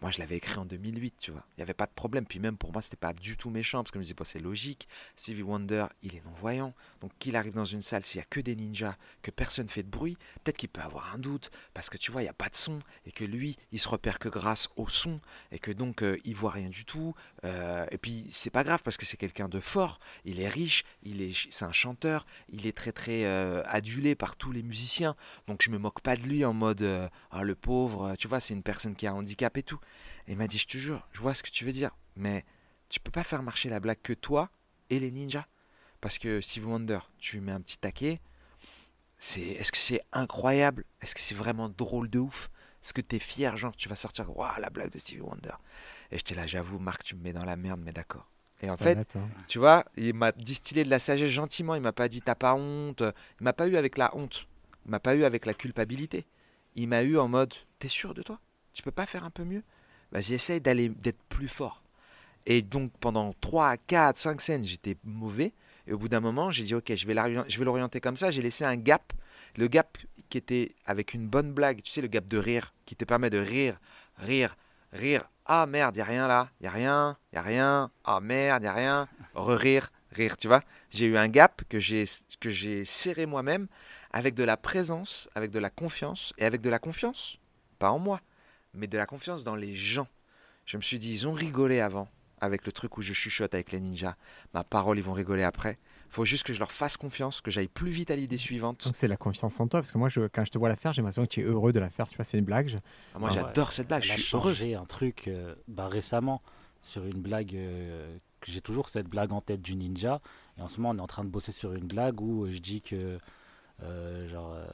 Moi, je l'avais écrit en 2008, tu vois. Il n'y avait pas de problème. Puis même pour moi, c'était pas du tout méchant, parce que je me disais bah, C'est logique. Stevie Wonder, il est non-voyant. Donc, qu'il arrive dans une salle, s'il n'y a que des ninjas, que personne fait de bruit, peut-être qu'il peut avoir un doute, parce que tu vois, il n'y a pas de son. Et que lui, il se repère que grâce au son. Et que donc, euh, il voit rien du tout. Euh, et puis, c'est pas grave, parce que c'est quelqu'un de fort. Il est riche, il est, c'est un chanteur, il est très très euh, adulé par tous les musiciens. Donc je me moque pas de lui en mode euh, ah le pauvre, tu vois, c'est une personne qui a un handicap et tout. Et il m'a dit je te jure, je vois ce que tu veux dire, mais tu peux pas faire marcher la blague que toi et les ninjas. Parce que Stevie Wonder, tu mets un petit taquet, c'est est-ce que c'est incroyable? Est-ce que c'est vraiment drôle de ouf? Est-ce que t'es fier, genre tu vas sortir waouh la blague de Stevie Wonder? Et j'étais là, j'avoue, Marc, tu me mets dans la merde, mais d'accord. Et en fait, net, hein. tu vois, il m'a distillé de la sagesse gentiment. Il m'a pas dit t'as pas honte. Il m'a pas eu avec la honte. Il m'a pas eu avec la culpabilité. Il m'a eu en mode t'es sûr de toi? Tu peux pas faire un peu mieux? Vas-y, essaye d'aller d'être plus fort. Et donc pendant 3, 4, 5 scènes, j'étais mauvais. Et au bout d'un moment, j'ai dit ok, je vais je vais l'orienter comme ça. J'ai laissé un gap. Le gap qui était avec une bonne blague, tu sais, le gap de rire, qui te permet de rire, rire, rire. Ah merde, y a rien là, y a rien, y a rien. Ah merde, y a rien. Re-rire, rire, tu vois. J'ai eu un gap que j'ai que j'ai serré moi-même avec de la présence, avec de la confiance et avec de la confiance, pas en moi, mais de la confiance dans les gens. Je me suis dit, ils ont rigolé avant avec le truc où je chuchote avec les ninjas. Ma parole, ils vont rigoler après. Faut juste que je leur fasse confiance, que j'aille plus vite à l'idée suivante. Donc c'est la confiance en toi, parce que moi, je, quand je te vois la faire, j'ai l'impression que tu es heureux de la faire. Tu vois, c'est une blague. je- Ah, moi, Ah j'adore cette blague, Elle je a suis heureux. changé un truc euh, bah, récemment sur une blague euh, que j'ai toujours cette blague en tête du ninja. Et en ce moment, on est en train de bosser sur une blague où euh, je dis que euh, genre, euh,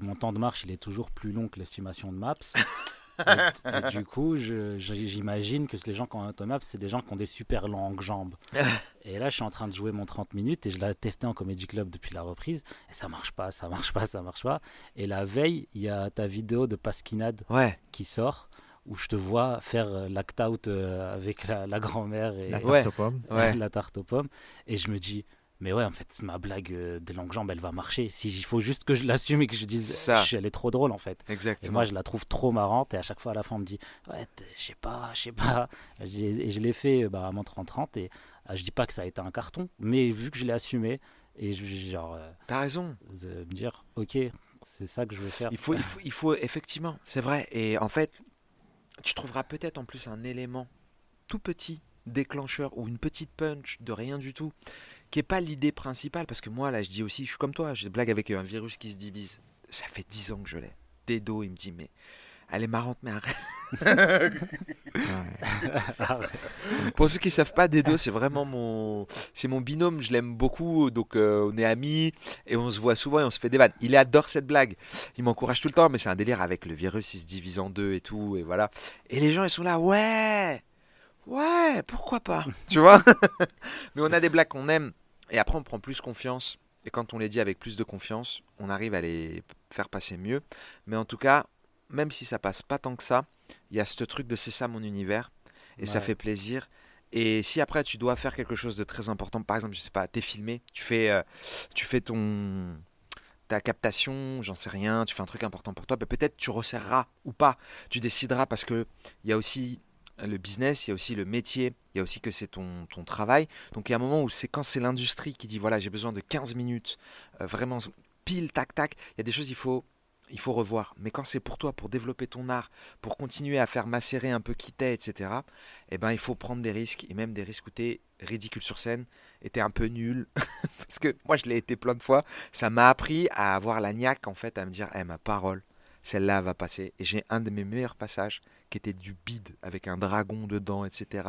mon temps de marche il est toujours plus long que l'estimation de Maps. [LAUGHS] et, [LAUGHS] et du coup, j'imagine que les gens qui ont un automap, c'est des gens qui ont des super longues jambes. [LAUGHS] et là, je suis en train de jouer mon 30 minutes et je l'ai testé en Comedy Club depuis la reprise. Et ça marche pas, ça marche pas, ça marche pas. Et la veille, il y a ta vidéo de Pasquinade Ouais, qui sort où je te vois faire euh, l'act out euh, avec la, la grand-mère et [LAUGHS] Ouais. ouais. la tarte aux pommes et je me dis mais ouais en fait ma blague euh, des longues jambes elle va marcher si il faut juste que je l'assume et que je dise Ça. je- elle est trop drôle en fait et exactement. moi je la trouve trop marrante et à chaque fois à la fin on me dit ouais je sais pas je sais pas et je l'ai fait bah, à mon 30-30 et ah, je dis pas que ça a été un carton mais vu que je l'ai assumé et je, genre euh, T'as raison. de me dire ok c'est ça que je veux faire Il faut, il faut, il faut effectivement, c'est vrai. Et en fait, tu trouveras peut-être en plus un élément tout petit déclencheur ou une petite punch de rien du tout qui est pas l'idée principale parce que moi là je dis aussi je suis comme toi j'ai des blagues avec un virus qui se divise ça fait 10 ans que je l'ai Dedo il me dit mais elle est marrante mais arrête. [LAUGHS] Pour ceux qui savent pas, Dedo, c'est vraiment mon, c'est mon binôme. Je l'aime beaucoup, donc euh, on est amis et on se voit souvent et on se fait des vannes. Il adore cette blague. Il m'encourage tout le temps, mais c'est un délire avec le virus, il se divise en deux et tout et voilà. Et les gens ils sont là, ouais, ouais, pourquoi pas, tu vois. [LAUGHS] mais on a des blagues qu'on aime et après on prend plus confiance. Et quand on les dit avec plus de confiance, on arrive à les faire passer mieux. Mais en tout cas, même si ça passe pas tant que ça, il y a ce truc de c'est ça mon univers et ça fait plaisir. Et si après tu dois faire quelque chose de très important, par exemple, je sais pas, t'es filmé, tu fais, euh, tu fais ton ta captation, j'en sais rien, tu fais un truc important pour toi, bah, peut-être tu resserreras ou pas, tu décideras parce que il y a aussi le business, il y a aussi le métier, il y a aussi que c'est ton, ton travail. Donc il y a un moment où c'est quand c'est l'industrie qui dit voilà, j'ai besoin de 15 minutes, euh, vraiment pile, tac, tac, il y a des choses il faut, il faut revoir. Mais quand c'est pour toi, pour développer ton art, pour continuer à faire macérer un peu qui t'es, etc., eh ben, il faut prendre des risques, et même des risques où t'es ridicule sur scène, et t'es un peu nul. [LAUGHS] Parce que moi, je l'ai été plein de fois. Ça m'a appris à avoir la niaque, en fait, à me dire, eh, ma parole, celle-là va passer. Et j'ai un de mes meilleurs passages qui était du bide avec un dragon dedans, etc.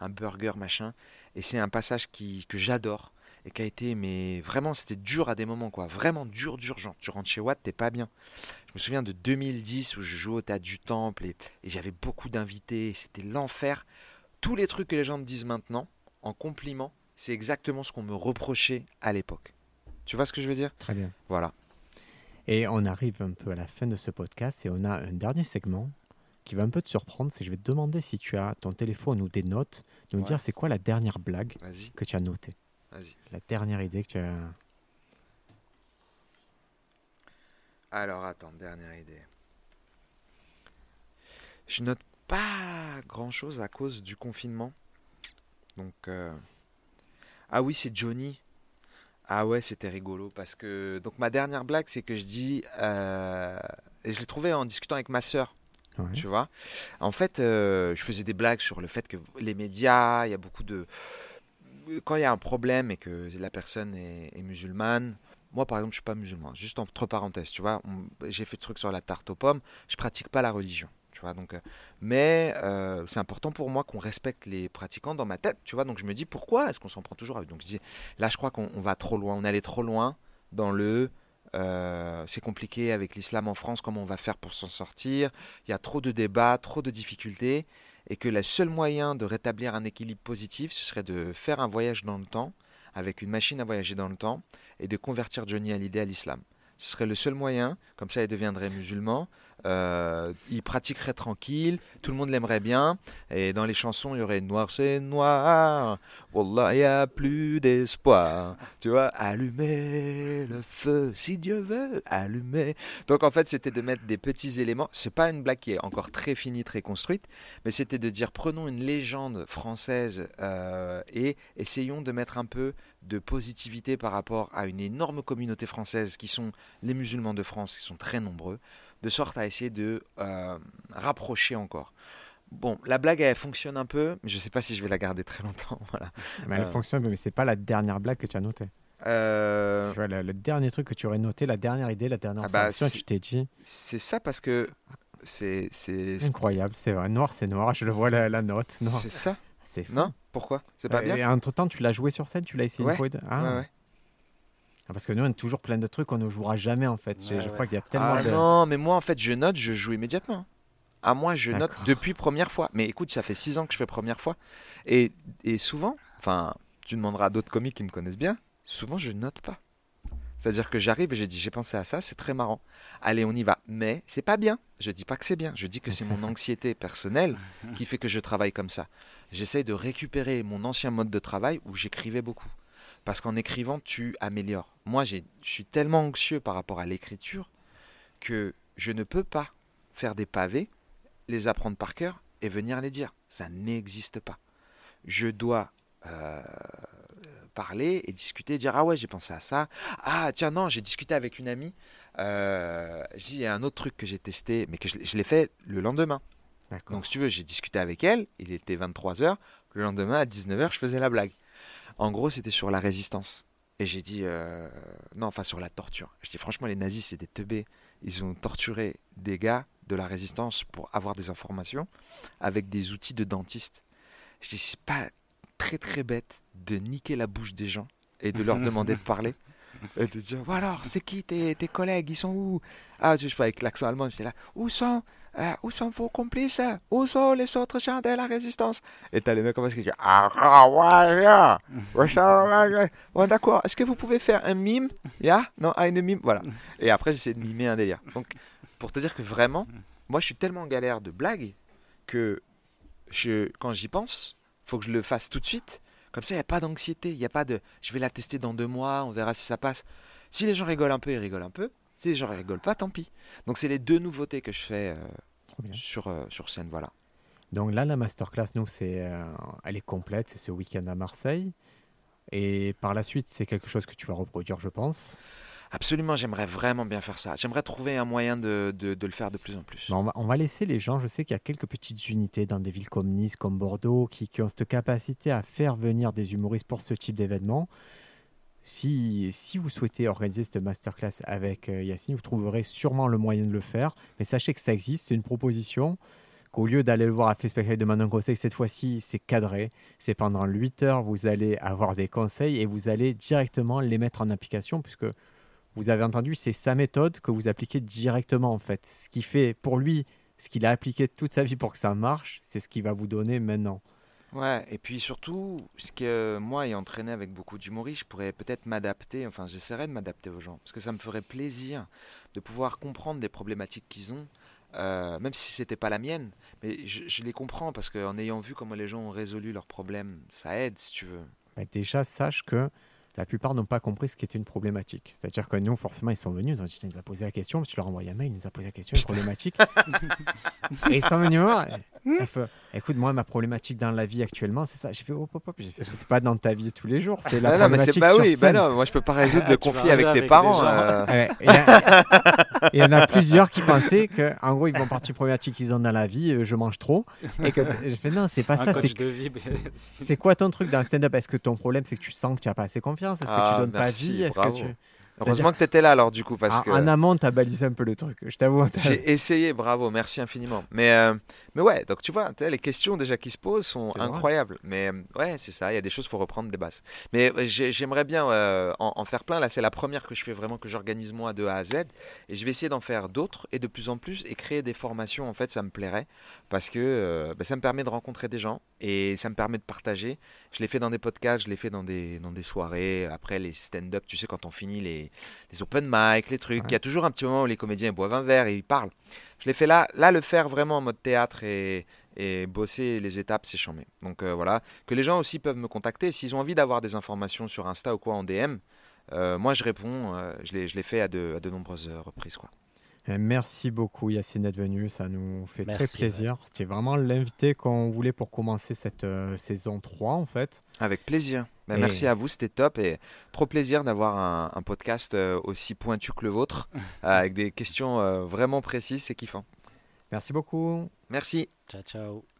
Un burger, machin. Et c'est un passage qui, que j'adore et qui a été, mais vraiment, c'était dur à des moments, quoi. Vraiment dur, dur. Genre, tu rentres chez Watt, t'es pas bien. Je me souviens de 2010 où je jouais au Théâtre du Temple et, et j'avais beaucoup d'invités. C'était l'enfer. Tous les trucs que les gens me disent maintenant, en compliment, c'est exactement ce qu'on me reprochait à l'époque. Tu vois ce que je veux dire? Très bien. Voilà. Et on arrive un peu à la fin de ce podcast et on a un dernier segment qui va un peu te surprendre. C'est que je vais te demander si tu as ton téléphone ou des notes, de nous Ouais. dire c'est quoi la dernière blague que tu as notée. La dernière idée que tu as. Alors, attends, dernière idée. Je note pas grand-chose à cause du confinement. Donc, euh, ah oui, c'est Johnny. Ah ouais, c'était rigolo parce que donc ma dernière blague, c'est que je dis euh, et je l'ai trouvé en discutant avec ma sœur. Tu vois En fait, euh, je faisais des blagues sur le fait que les médias, il y a beaucoup de. Quand il y a un problème et que la personne est, musulmane, moi par exemple, je suis pas musulman. Juste entre parenthèses, tu vois, j'ai fait le truc sur la tarte aux pommes, je pratique pas la religion. Tu vois, donc, euh, mais euh, c'est important pour moi qu'on respecte les pratiquants dans ma tête, tu vois. Donc je me dis pourquoi est-ce qu'on s'en prend toujours à eux? Donc je dis là, je crois qu'on on va trop loin, on allé trop loin dans le euh, c'est compliqué avec l'islam en France, comment on va faire pour s'en sortir Il y a trop de débats, trop de difficultés, et que le seul moyen de rétablir un équilibre positif, ce serait de faire un voyage dans le temps, avec une machine à voyager dans le temps, et de convertir Johnny Hallyday à l'islam. Ce serait le seul moyen, comme ça il deviendrait musulman, euh, il pratiquerait tranquille, tout le monde l'aimerait bien, et dans les chansons il y aurait Noir c'est noir, Wallah il n'y a plus d'espoir, tu vois, allumer le feu, si Dieu veut, allumer. Donc en fait c'était de mettre des petits éléments, c'est pas une blague qui est encore très finie, très construite, mais c'était de dire prenons une légende française euh, et essayons de mettre un peu de positivité par rapport à une énorme communauté française qui sont les musulmans de France, qui sont très nombreux, de sorte à essayer de euh, rapprocher encore. Bon, la blague elle fonctionne un peu, mais je sais pas si je vais la garder très longtemps. [LAUGHS] Voilà. Mais elle Euh. fonctionne, mais c'est pas la dernière blague que tu as notée. Euh, Tu vois, le, le dernier truc que tu aurais noté, la dernière idée, la dernière Ah bah, observation, si- tu t'es dit c'est ça parce que c'est incroyable, c'est vrai. Noir, c'est noir. Je le vois la, la note. C'est ça? Non? Pourquoi? C'est pas Euh, bien? Et entre temps, tu l'as joué sur scène, tu l'as essayé Ouais. une fois. de- Ah. Ouais, ouais. Ah, Parce que nous, on a toujours plein de trucs qu'on ne jouera jamais en fait. Je- Ouais, je ouais. crois qu'il y a tellement Ah de. non, mais moi en fait je note, je joue immédiatement. À moi je note depuis première fois. Mais écoute, ça fait six ans que je fais première fois. Et, et souvent, enfin, tu demanderas à d'autres comiques qui me connaissent bien, souvent je note pas. C'est-à-dire que j'arrive et j'ai dit j'ai pensé à ça, c'est très marrant. Allez, on y va. Mais c'est pas bien. Je dis pas que c'est bien. Je dis que c'est mon [LAUGHS] anxiété personnelle qui fait que je travaille comme ça. J'essaye de récupérer mon ancien mode de travail où j'écrivais beaucoup. Parce qu'en écrivant, tu améliores. Moi, je suis tellement anxieux par rapport à l'écriture que je ne peux pas faire des pavés, les apprendre par cœur et venir les dire. Ça n'existe pas. Je dois euh, parler et discuter, dire ah ouais j'ai pensé à ça, ah tiens non j'ai discuté avec une amie, euh, j'ai dit, il y a un autre truc que j'ai testé mais que je, l'ai- je l'ai fait le lendemain. Donc si tu veux j'ai discuté avec elle, il était 23h, le lendemain à 19h je faisais la blague. En gros c'était sur la résistance. Et j'ai dit, euh, non, enfin sur la torture. Je dis, franchement, les nazis, c'est des teubés. Ils ont torturé des gars de la résistance pour avoir des informations avec des outils de dentiste. Je dis, c'est pas très très bête de niquer la bouche des gens et de leur [LAUGHS] demander de parler. Et de dire, bon alors, c'est qui tes, tes collègues? Ils sont où Ah, je sais pas, avec l'accent allemand, j'étais là, où sont, euh, où sont vos complices? Où sont les autres gens de la résistance? Et t'as les mecs comme ça qui disent, ah, ah, ouais, yeah. [LAUGHS] D'accord, est-ce que vous pouvez faire un mime? Ya Non, ah, une mime, voilà. Et après, j'essaie de mimer un délire. Donc, pour te dire que vraiment, moi, je suis tellement en galère de blagues que je, quand j'y pense, faut que je le fasse tout de suite. Comme ça, il n'y a pas d'anxiété. Il n'y a pas de je vais la tester dans deux mois, on verra si ça passe. Si les gens rigolent un peu, ils rigolent un peu. Si les gens rigolent pas, tant pis. Donc, c'est les deux nouveautés que je fais euh, sur, euh, sur scène. Voilà. Donc là, la masterclass, nous, c'est, euh, elle est complète, c'est ce week-end à Marseille. Et par la suite, c'est quelque chose que tu vas reproduire, je pense. Absolument, j'aimerais vraiment bien faire ça. J'aimerais trouver un moyen de, de- de le faire de plus en plus. On, va, on va laisser les gens, je sais qu'il y a quelques petites unités dans des villes comme Nice, comme Bordeaux, qui, qui ont cette capacité à faire venir des humoristes pour ce type d'événement. Si, vous souhaitez organiser cette masterclass avec euh, Yacine, vous trouverez sûrement le moyen de le faire. Mais sachez que ça existe, c'est une proposition. Qu'au lieu d'aller le voir à fait spectacle de Manon Conseil, cette fois-ci, c'est cadré. C'est pendant 8 heures, vous allez avoir des conseils et vous allez directement les mettre en application, puisque vous avez entendu, c'est sa méthode que vous appliquez directement en fait. Ce qui fait pour lui, ce qu'il a appliqué toute sa vie pour que ça marche, c'est ce qu'il va vous donner maintenant. Ouais, et puis surtout, ce que moi, ayant entraîné avec beaucoup d'humoristes, je pourrais peut-être m'adapter, enfin j'essaierai de m'adapter aux gens, parce que ça me ferait plaisir de pouvoir comprendre des problématiques qu'ils ont, euh, même si c'était pas la mienne, mais je, je les comprends, parce qu'en ayant vu comment les gens ont résolu leurs problèmes, ça aide, si tu veux. Mais déjà, sache que la plupart n'ont pas compris ce qui était une problématique. C'est-à-dire que nous, forcément, ils sont venus, ils ont dit, tu nous as posé la question, tu leur envoyé un mail, il nous a posé la question, une [LAUGHS] problématique. et ils sont venus voir. Écoute, moi, ma problématique dans la vie actuellement, c'est ça. J'ai fait, hop, hop, hop. J'ai fait, c'est pas dans ta vie tous les jours, c'est la Ah non, mais c'est problématique pas oui, bah non, moi je peux pas résoudre de Tu vas conflit avec tes avec parents. euh. Ouais, Il y, a- il y en a plusieurs qui pensaient que, en gros, ils vont partir problématique qu'ils ont dans la vie, euh, je mange trop. Et que je fais, non, c'est pas ça. C'est mais- [LAUGHS] c'est quoi ton truc dans le stand-up? Est-ce que ton problème, c'est que tu sens que tu n'as pas assez confiance? Est-ce que Ah, tu donnes merci, pas vie? Est-ce que tu... Heureusement que tu étais là alors du coup, parce en, que... en amont, tu as balisé un peu le truc. Je t'avoue. [LAUGHS] J'ai essayé, bravo, merci infiniment. Mais, euh, mais ouais, donc tu vois, les questions déjà qui se posent sont vrai. incroyables. Mais euh, ouais, c'est ça, il y a des choses, il faut reprendre des bases. Mais j'ai- j'aimerais bien euh, en, en faire plein. Là, c'est la première que je fais vraiment, que j'organise moi de A à Z. Et je vais essayer d'en faire d'autres et de plus en plus et créer des formations. En fait, ça me plairait parce que euh, bah, ça me permet de rencontrer des gens et ça me permet de partager. Je l'ai fait dans des podcasts, je l'ai fait dans des, dans des soirées. Après, les stand-up, tu sais, quand on finit les, les open mic, les trucs, il Ouais. y a toujours un petit moment où les comédiens boivent un verre et ils parlent. Je l'ai fait là, là le faire vraiment en mode théâtre et, et bosser les étapes, c'est chambé. Donc euh, voilà, que les gens aussi peuvent me contacter s'ils ont envie d'avoir des informations sur Insta ou quoi en DM. euh, moi je réponds, euh, je l'ai fait à de, à de nombreuses reprises quoi. Euh, Merci beaucoup, Yacine, d'être venu. Ça nous fait Merci, très plaisir. C'était vraiment l'invité qu'on voulait pour commencer cette euh, saison 3, en fait. Avec plaisir. Ben, Et- Merci à vous, c'était top et trop plaisir d'avoir un, un podcast euh, aussi pointu que le vôtre, [LAUGHS] avec des questions euh, vraiment précises, c'est kiffant. Merci beaucoup. Merci. Ciao, ciao.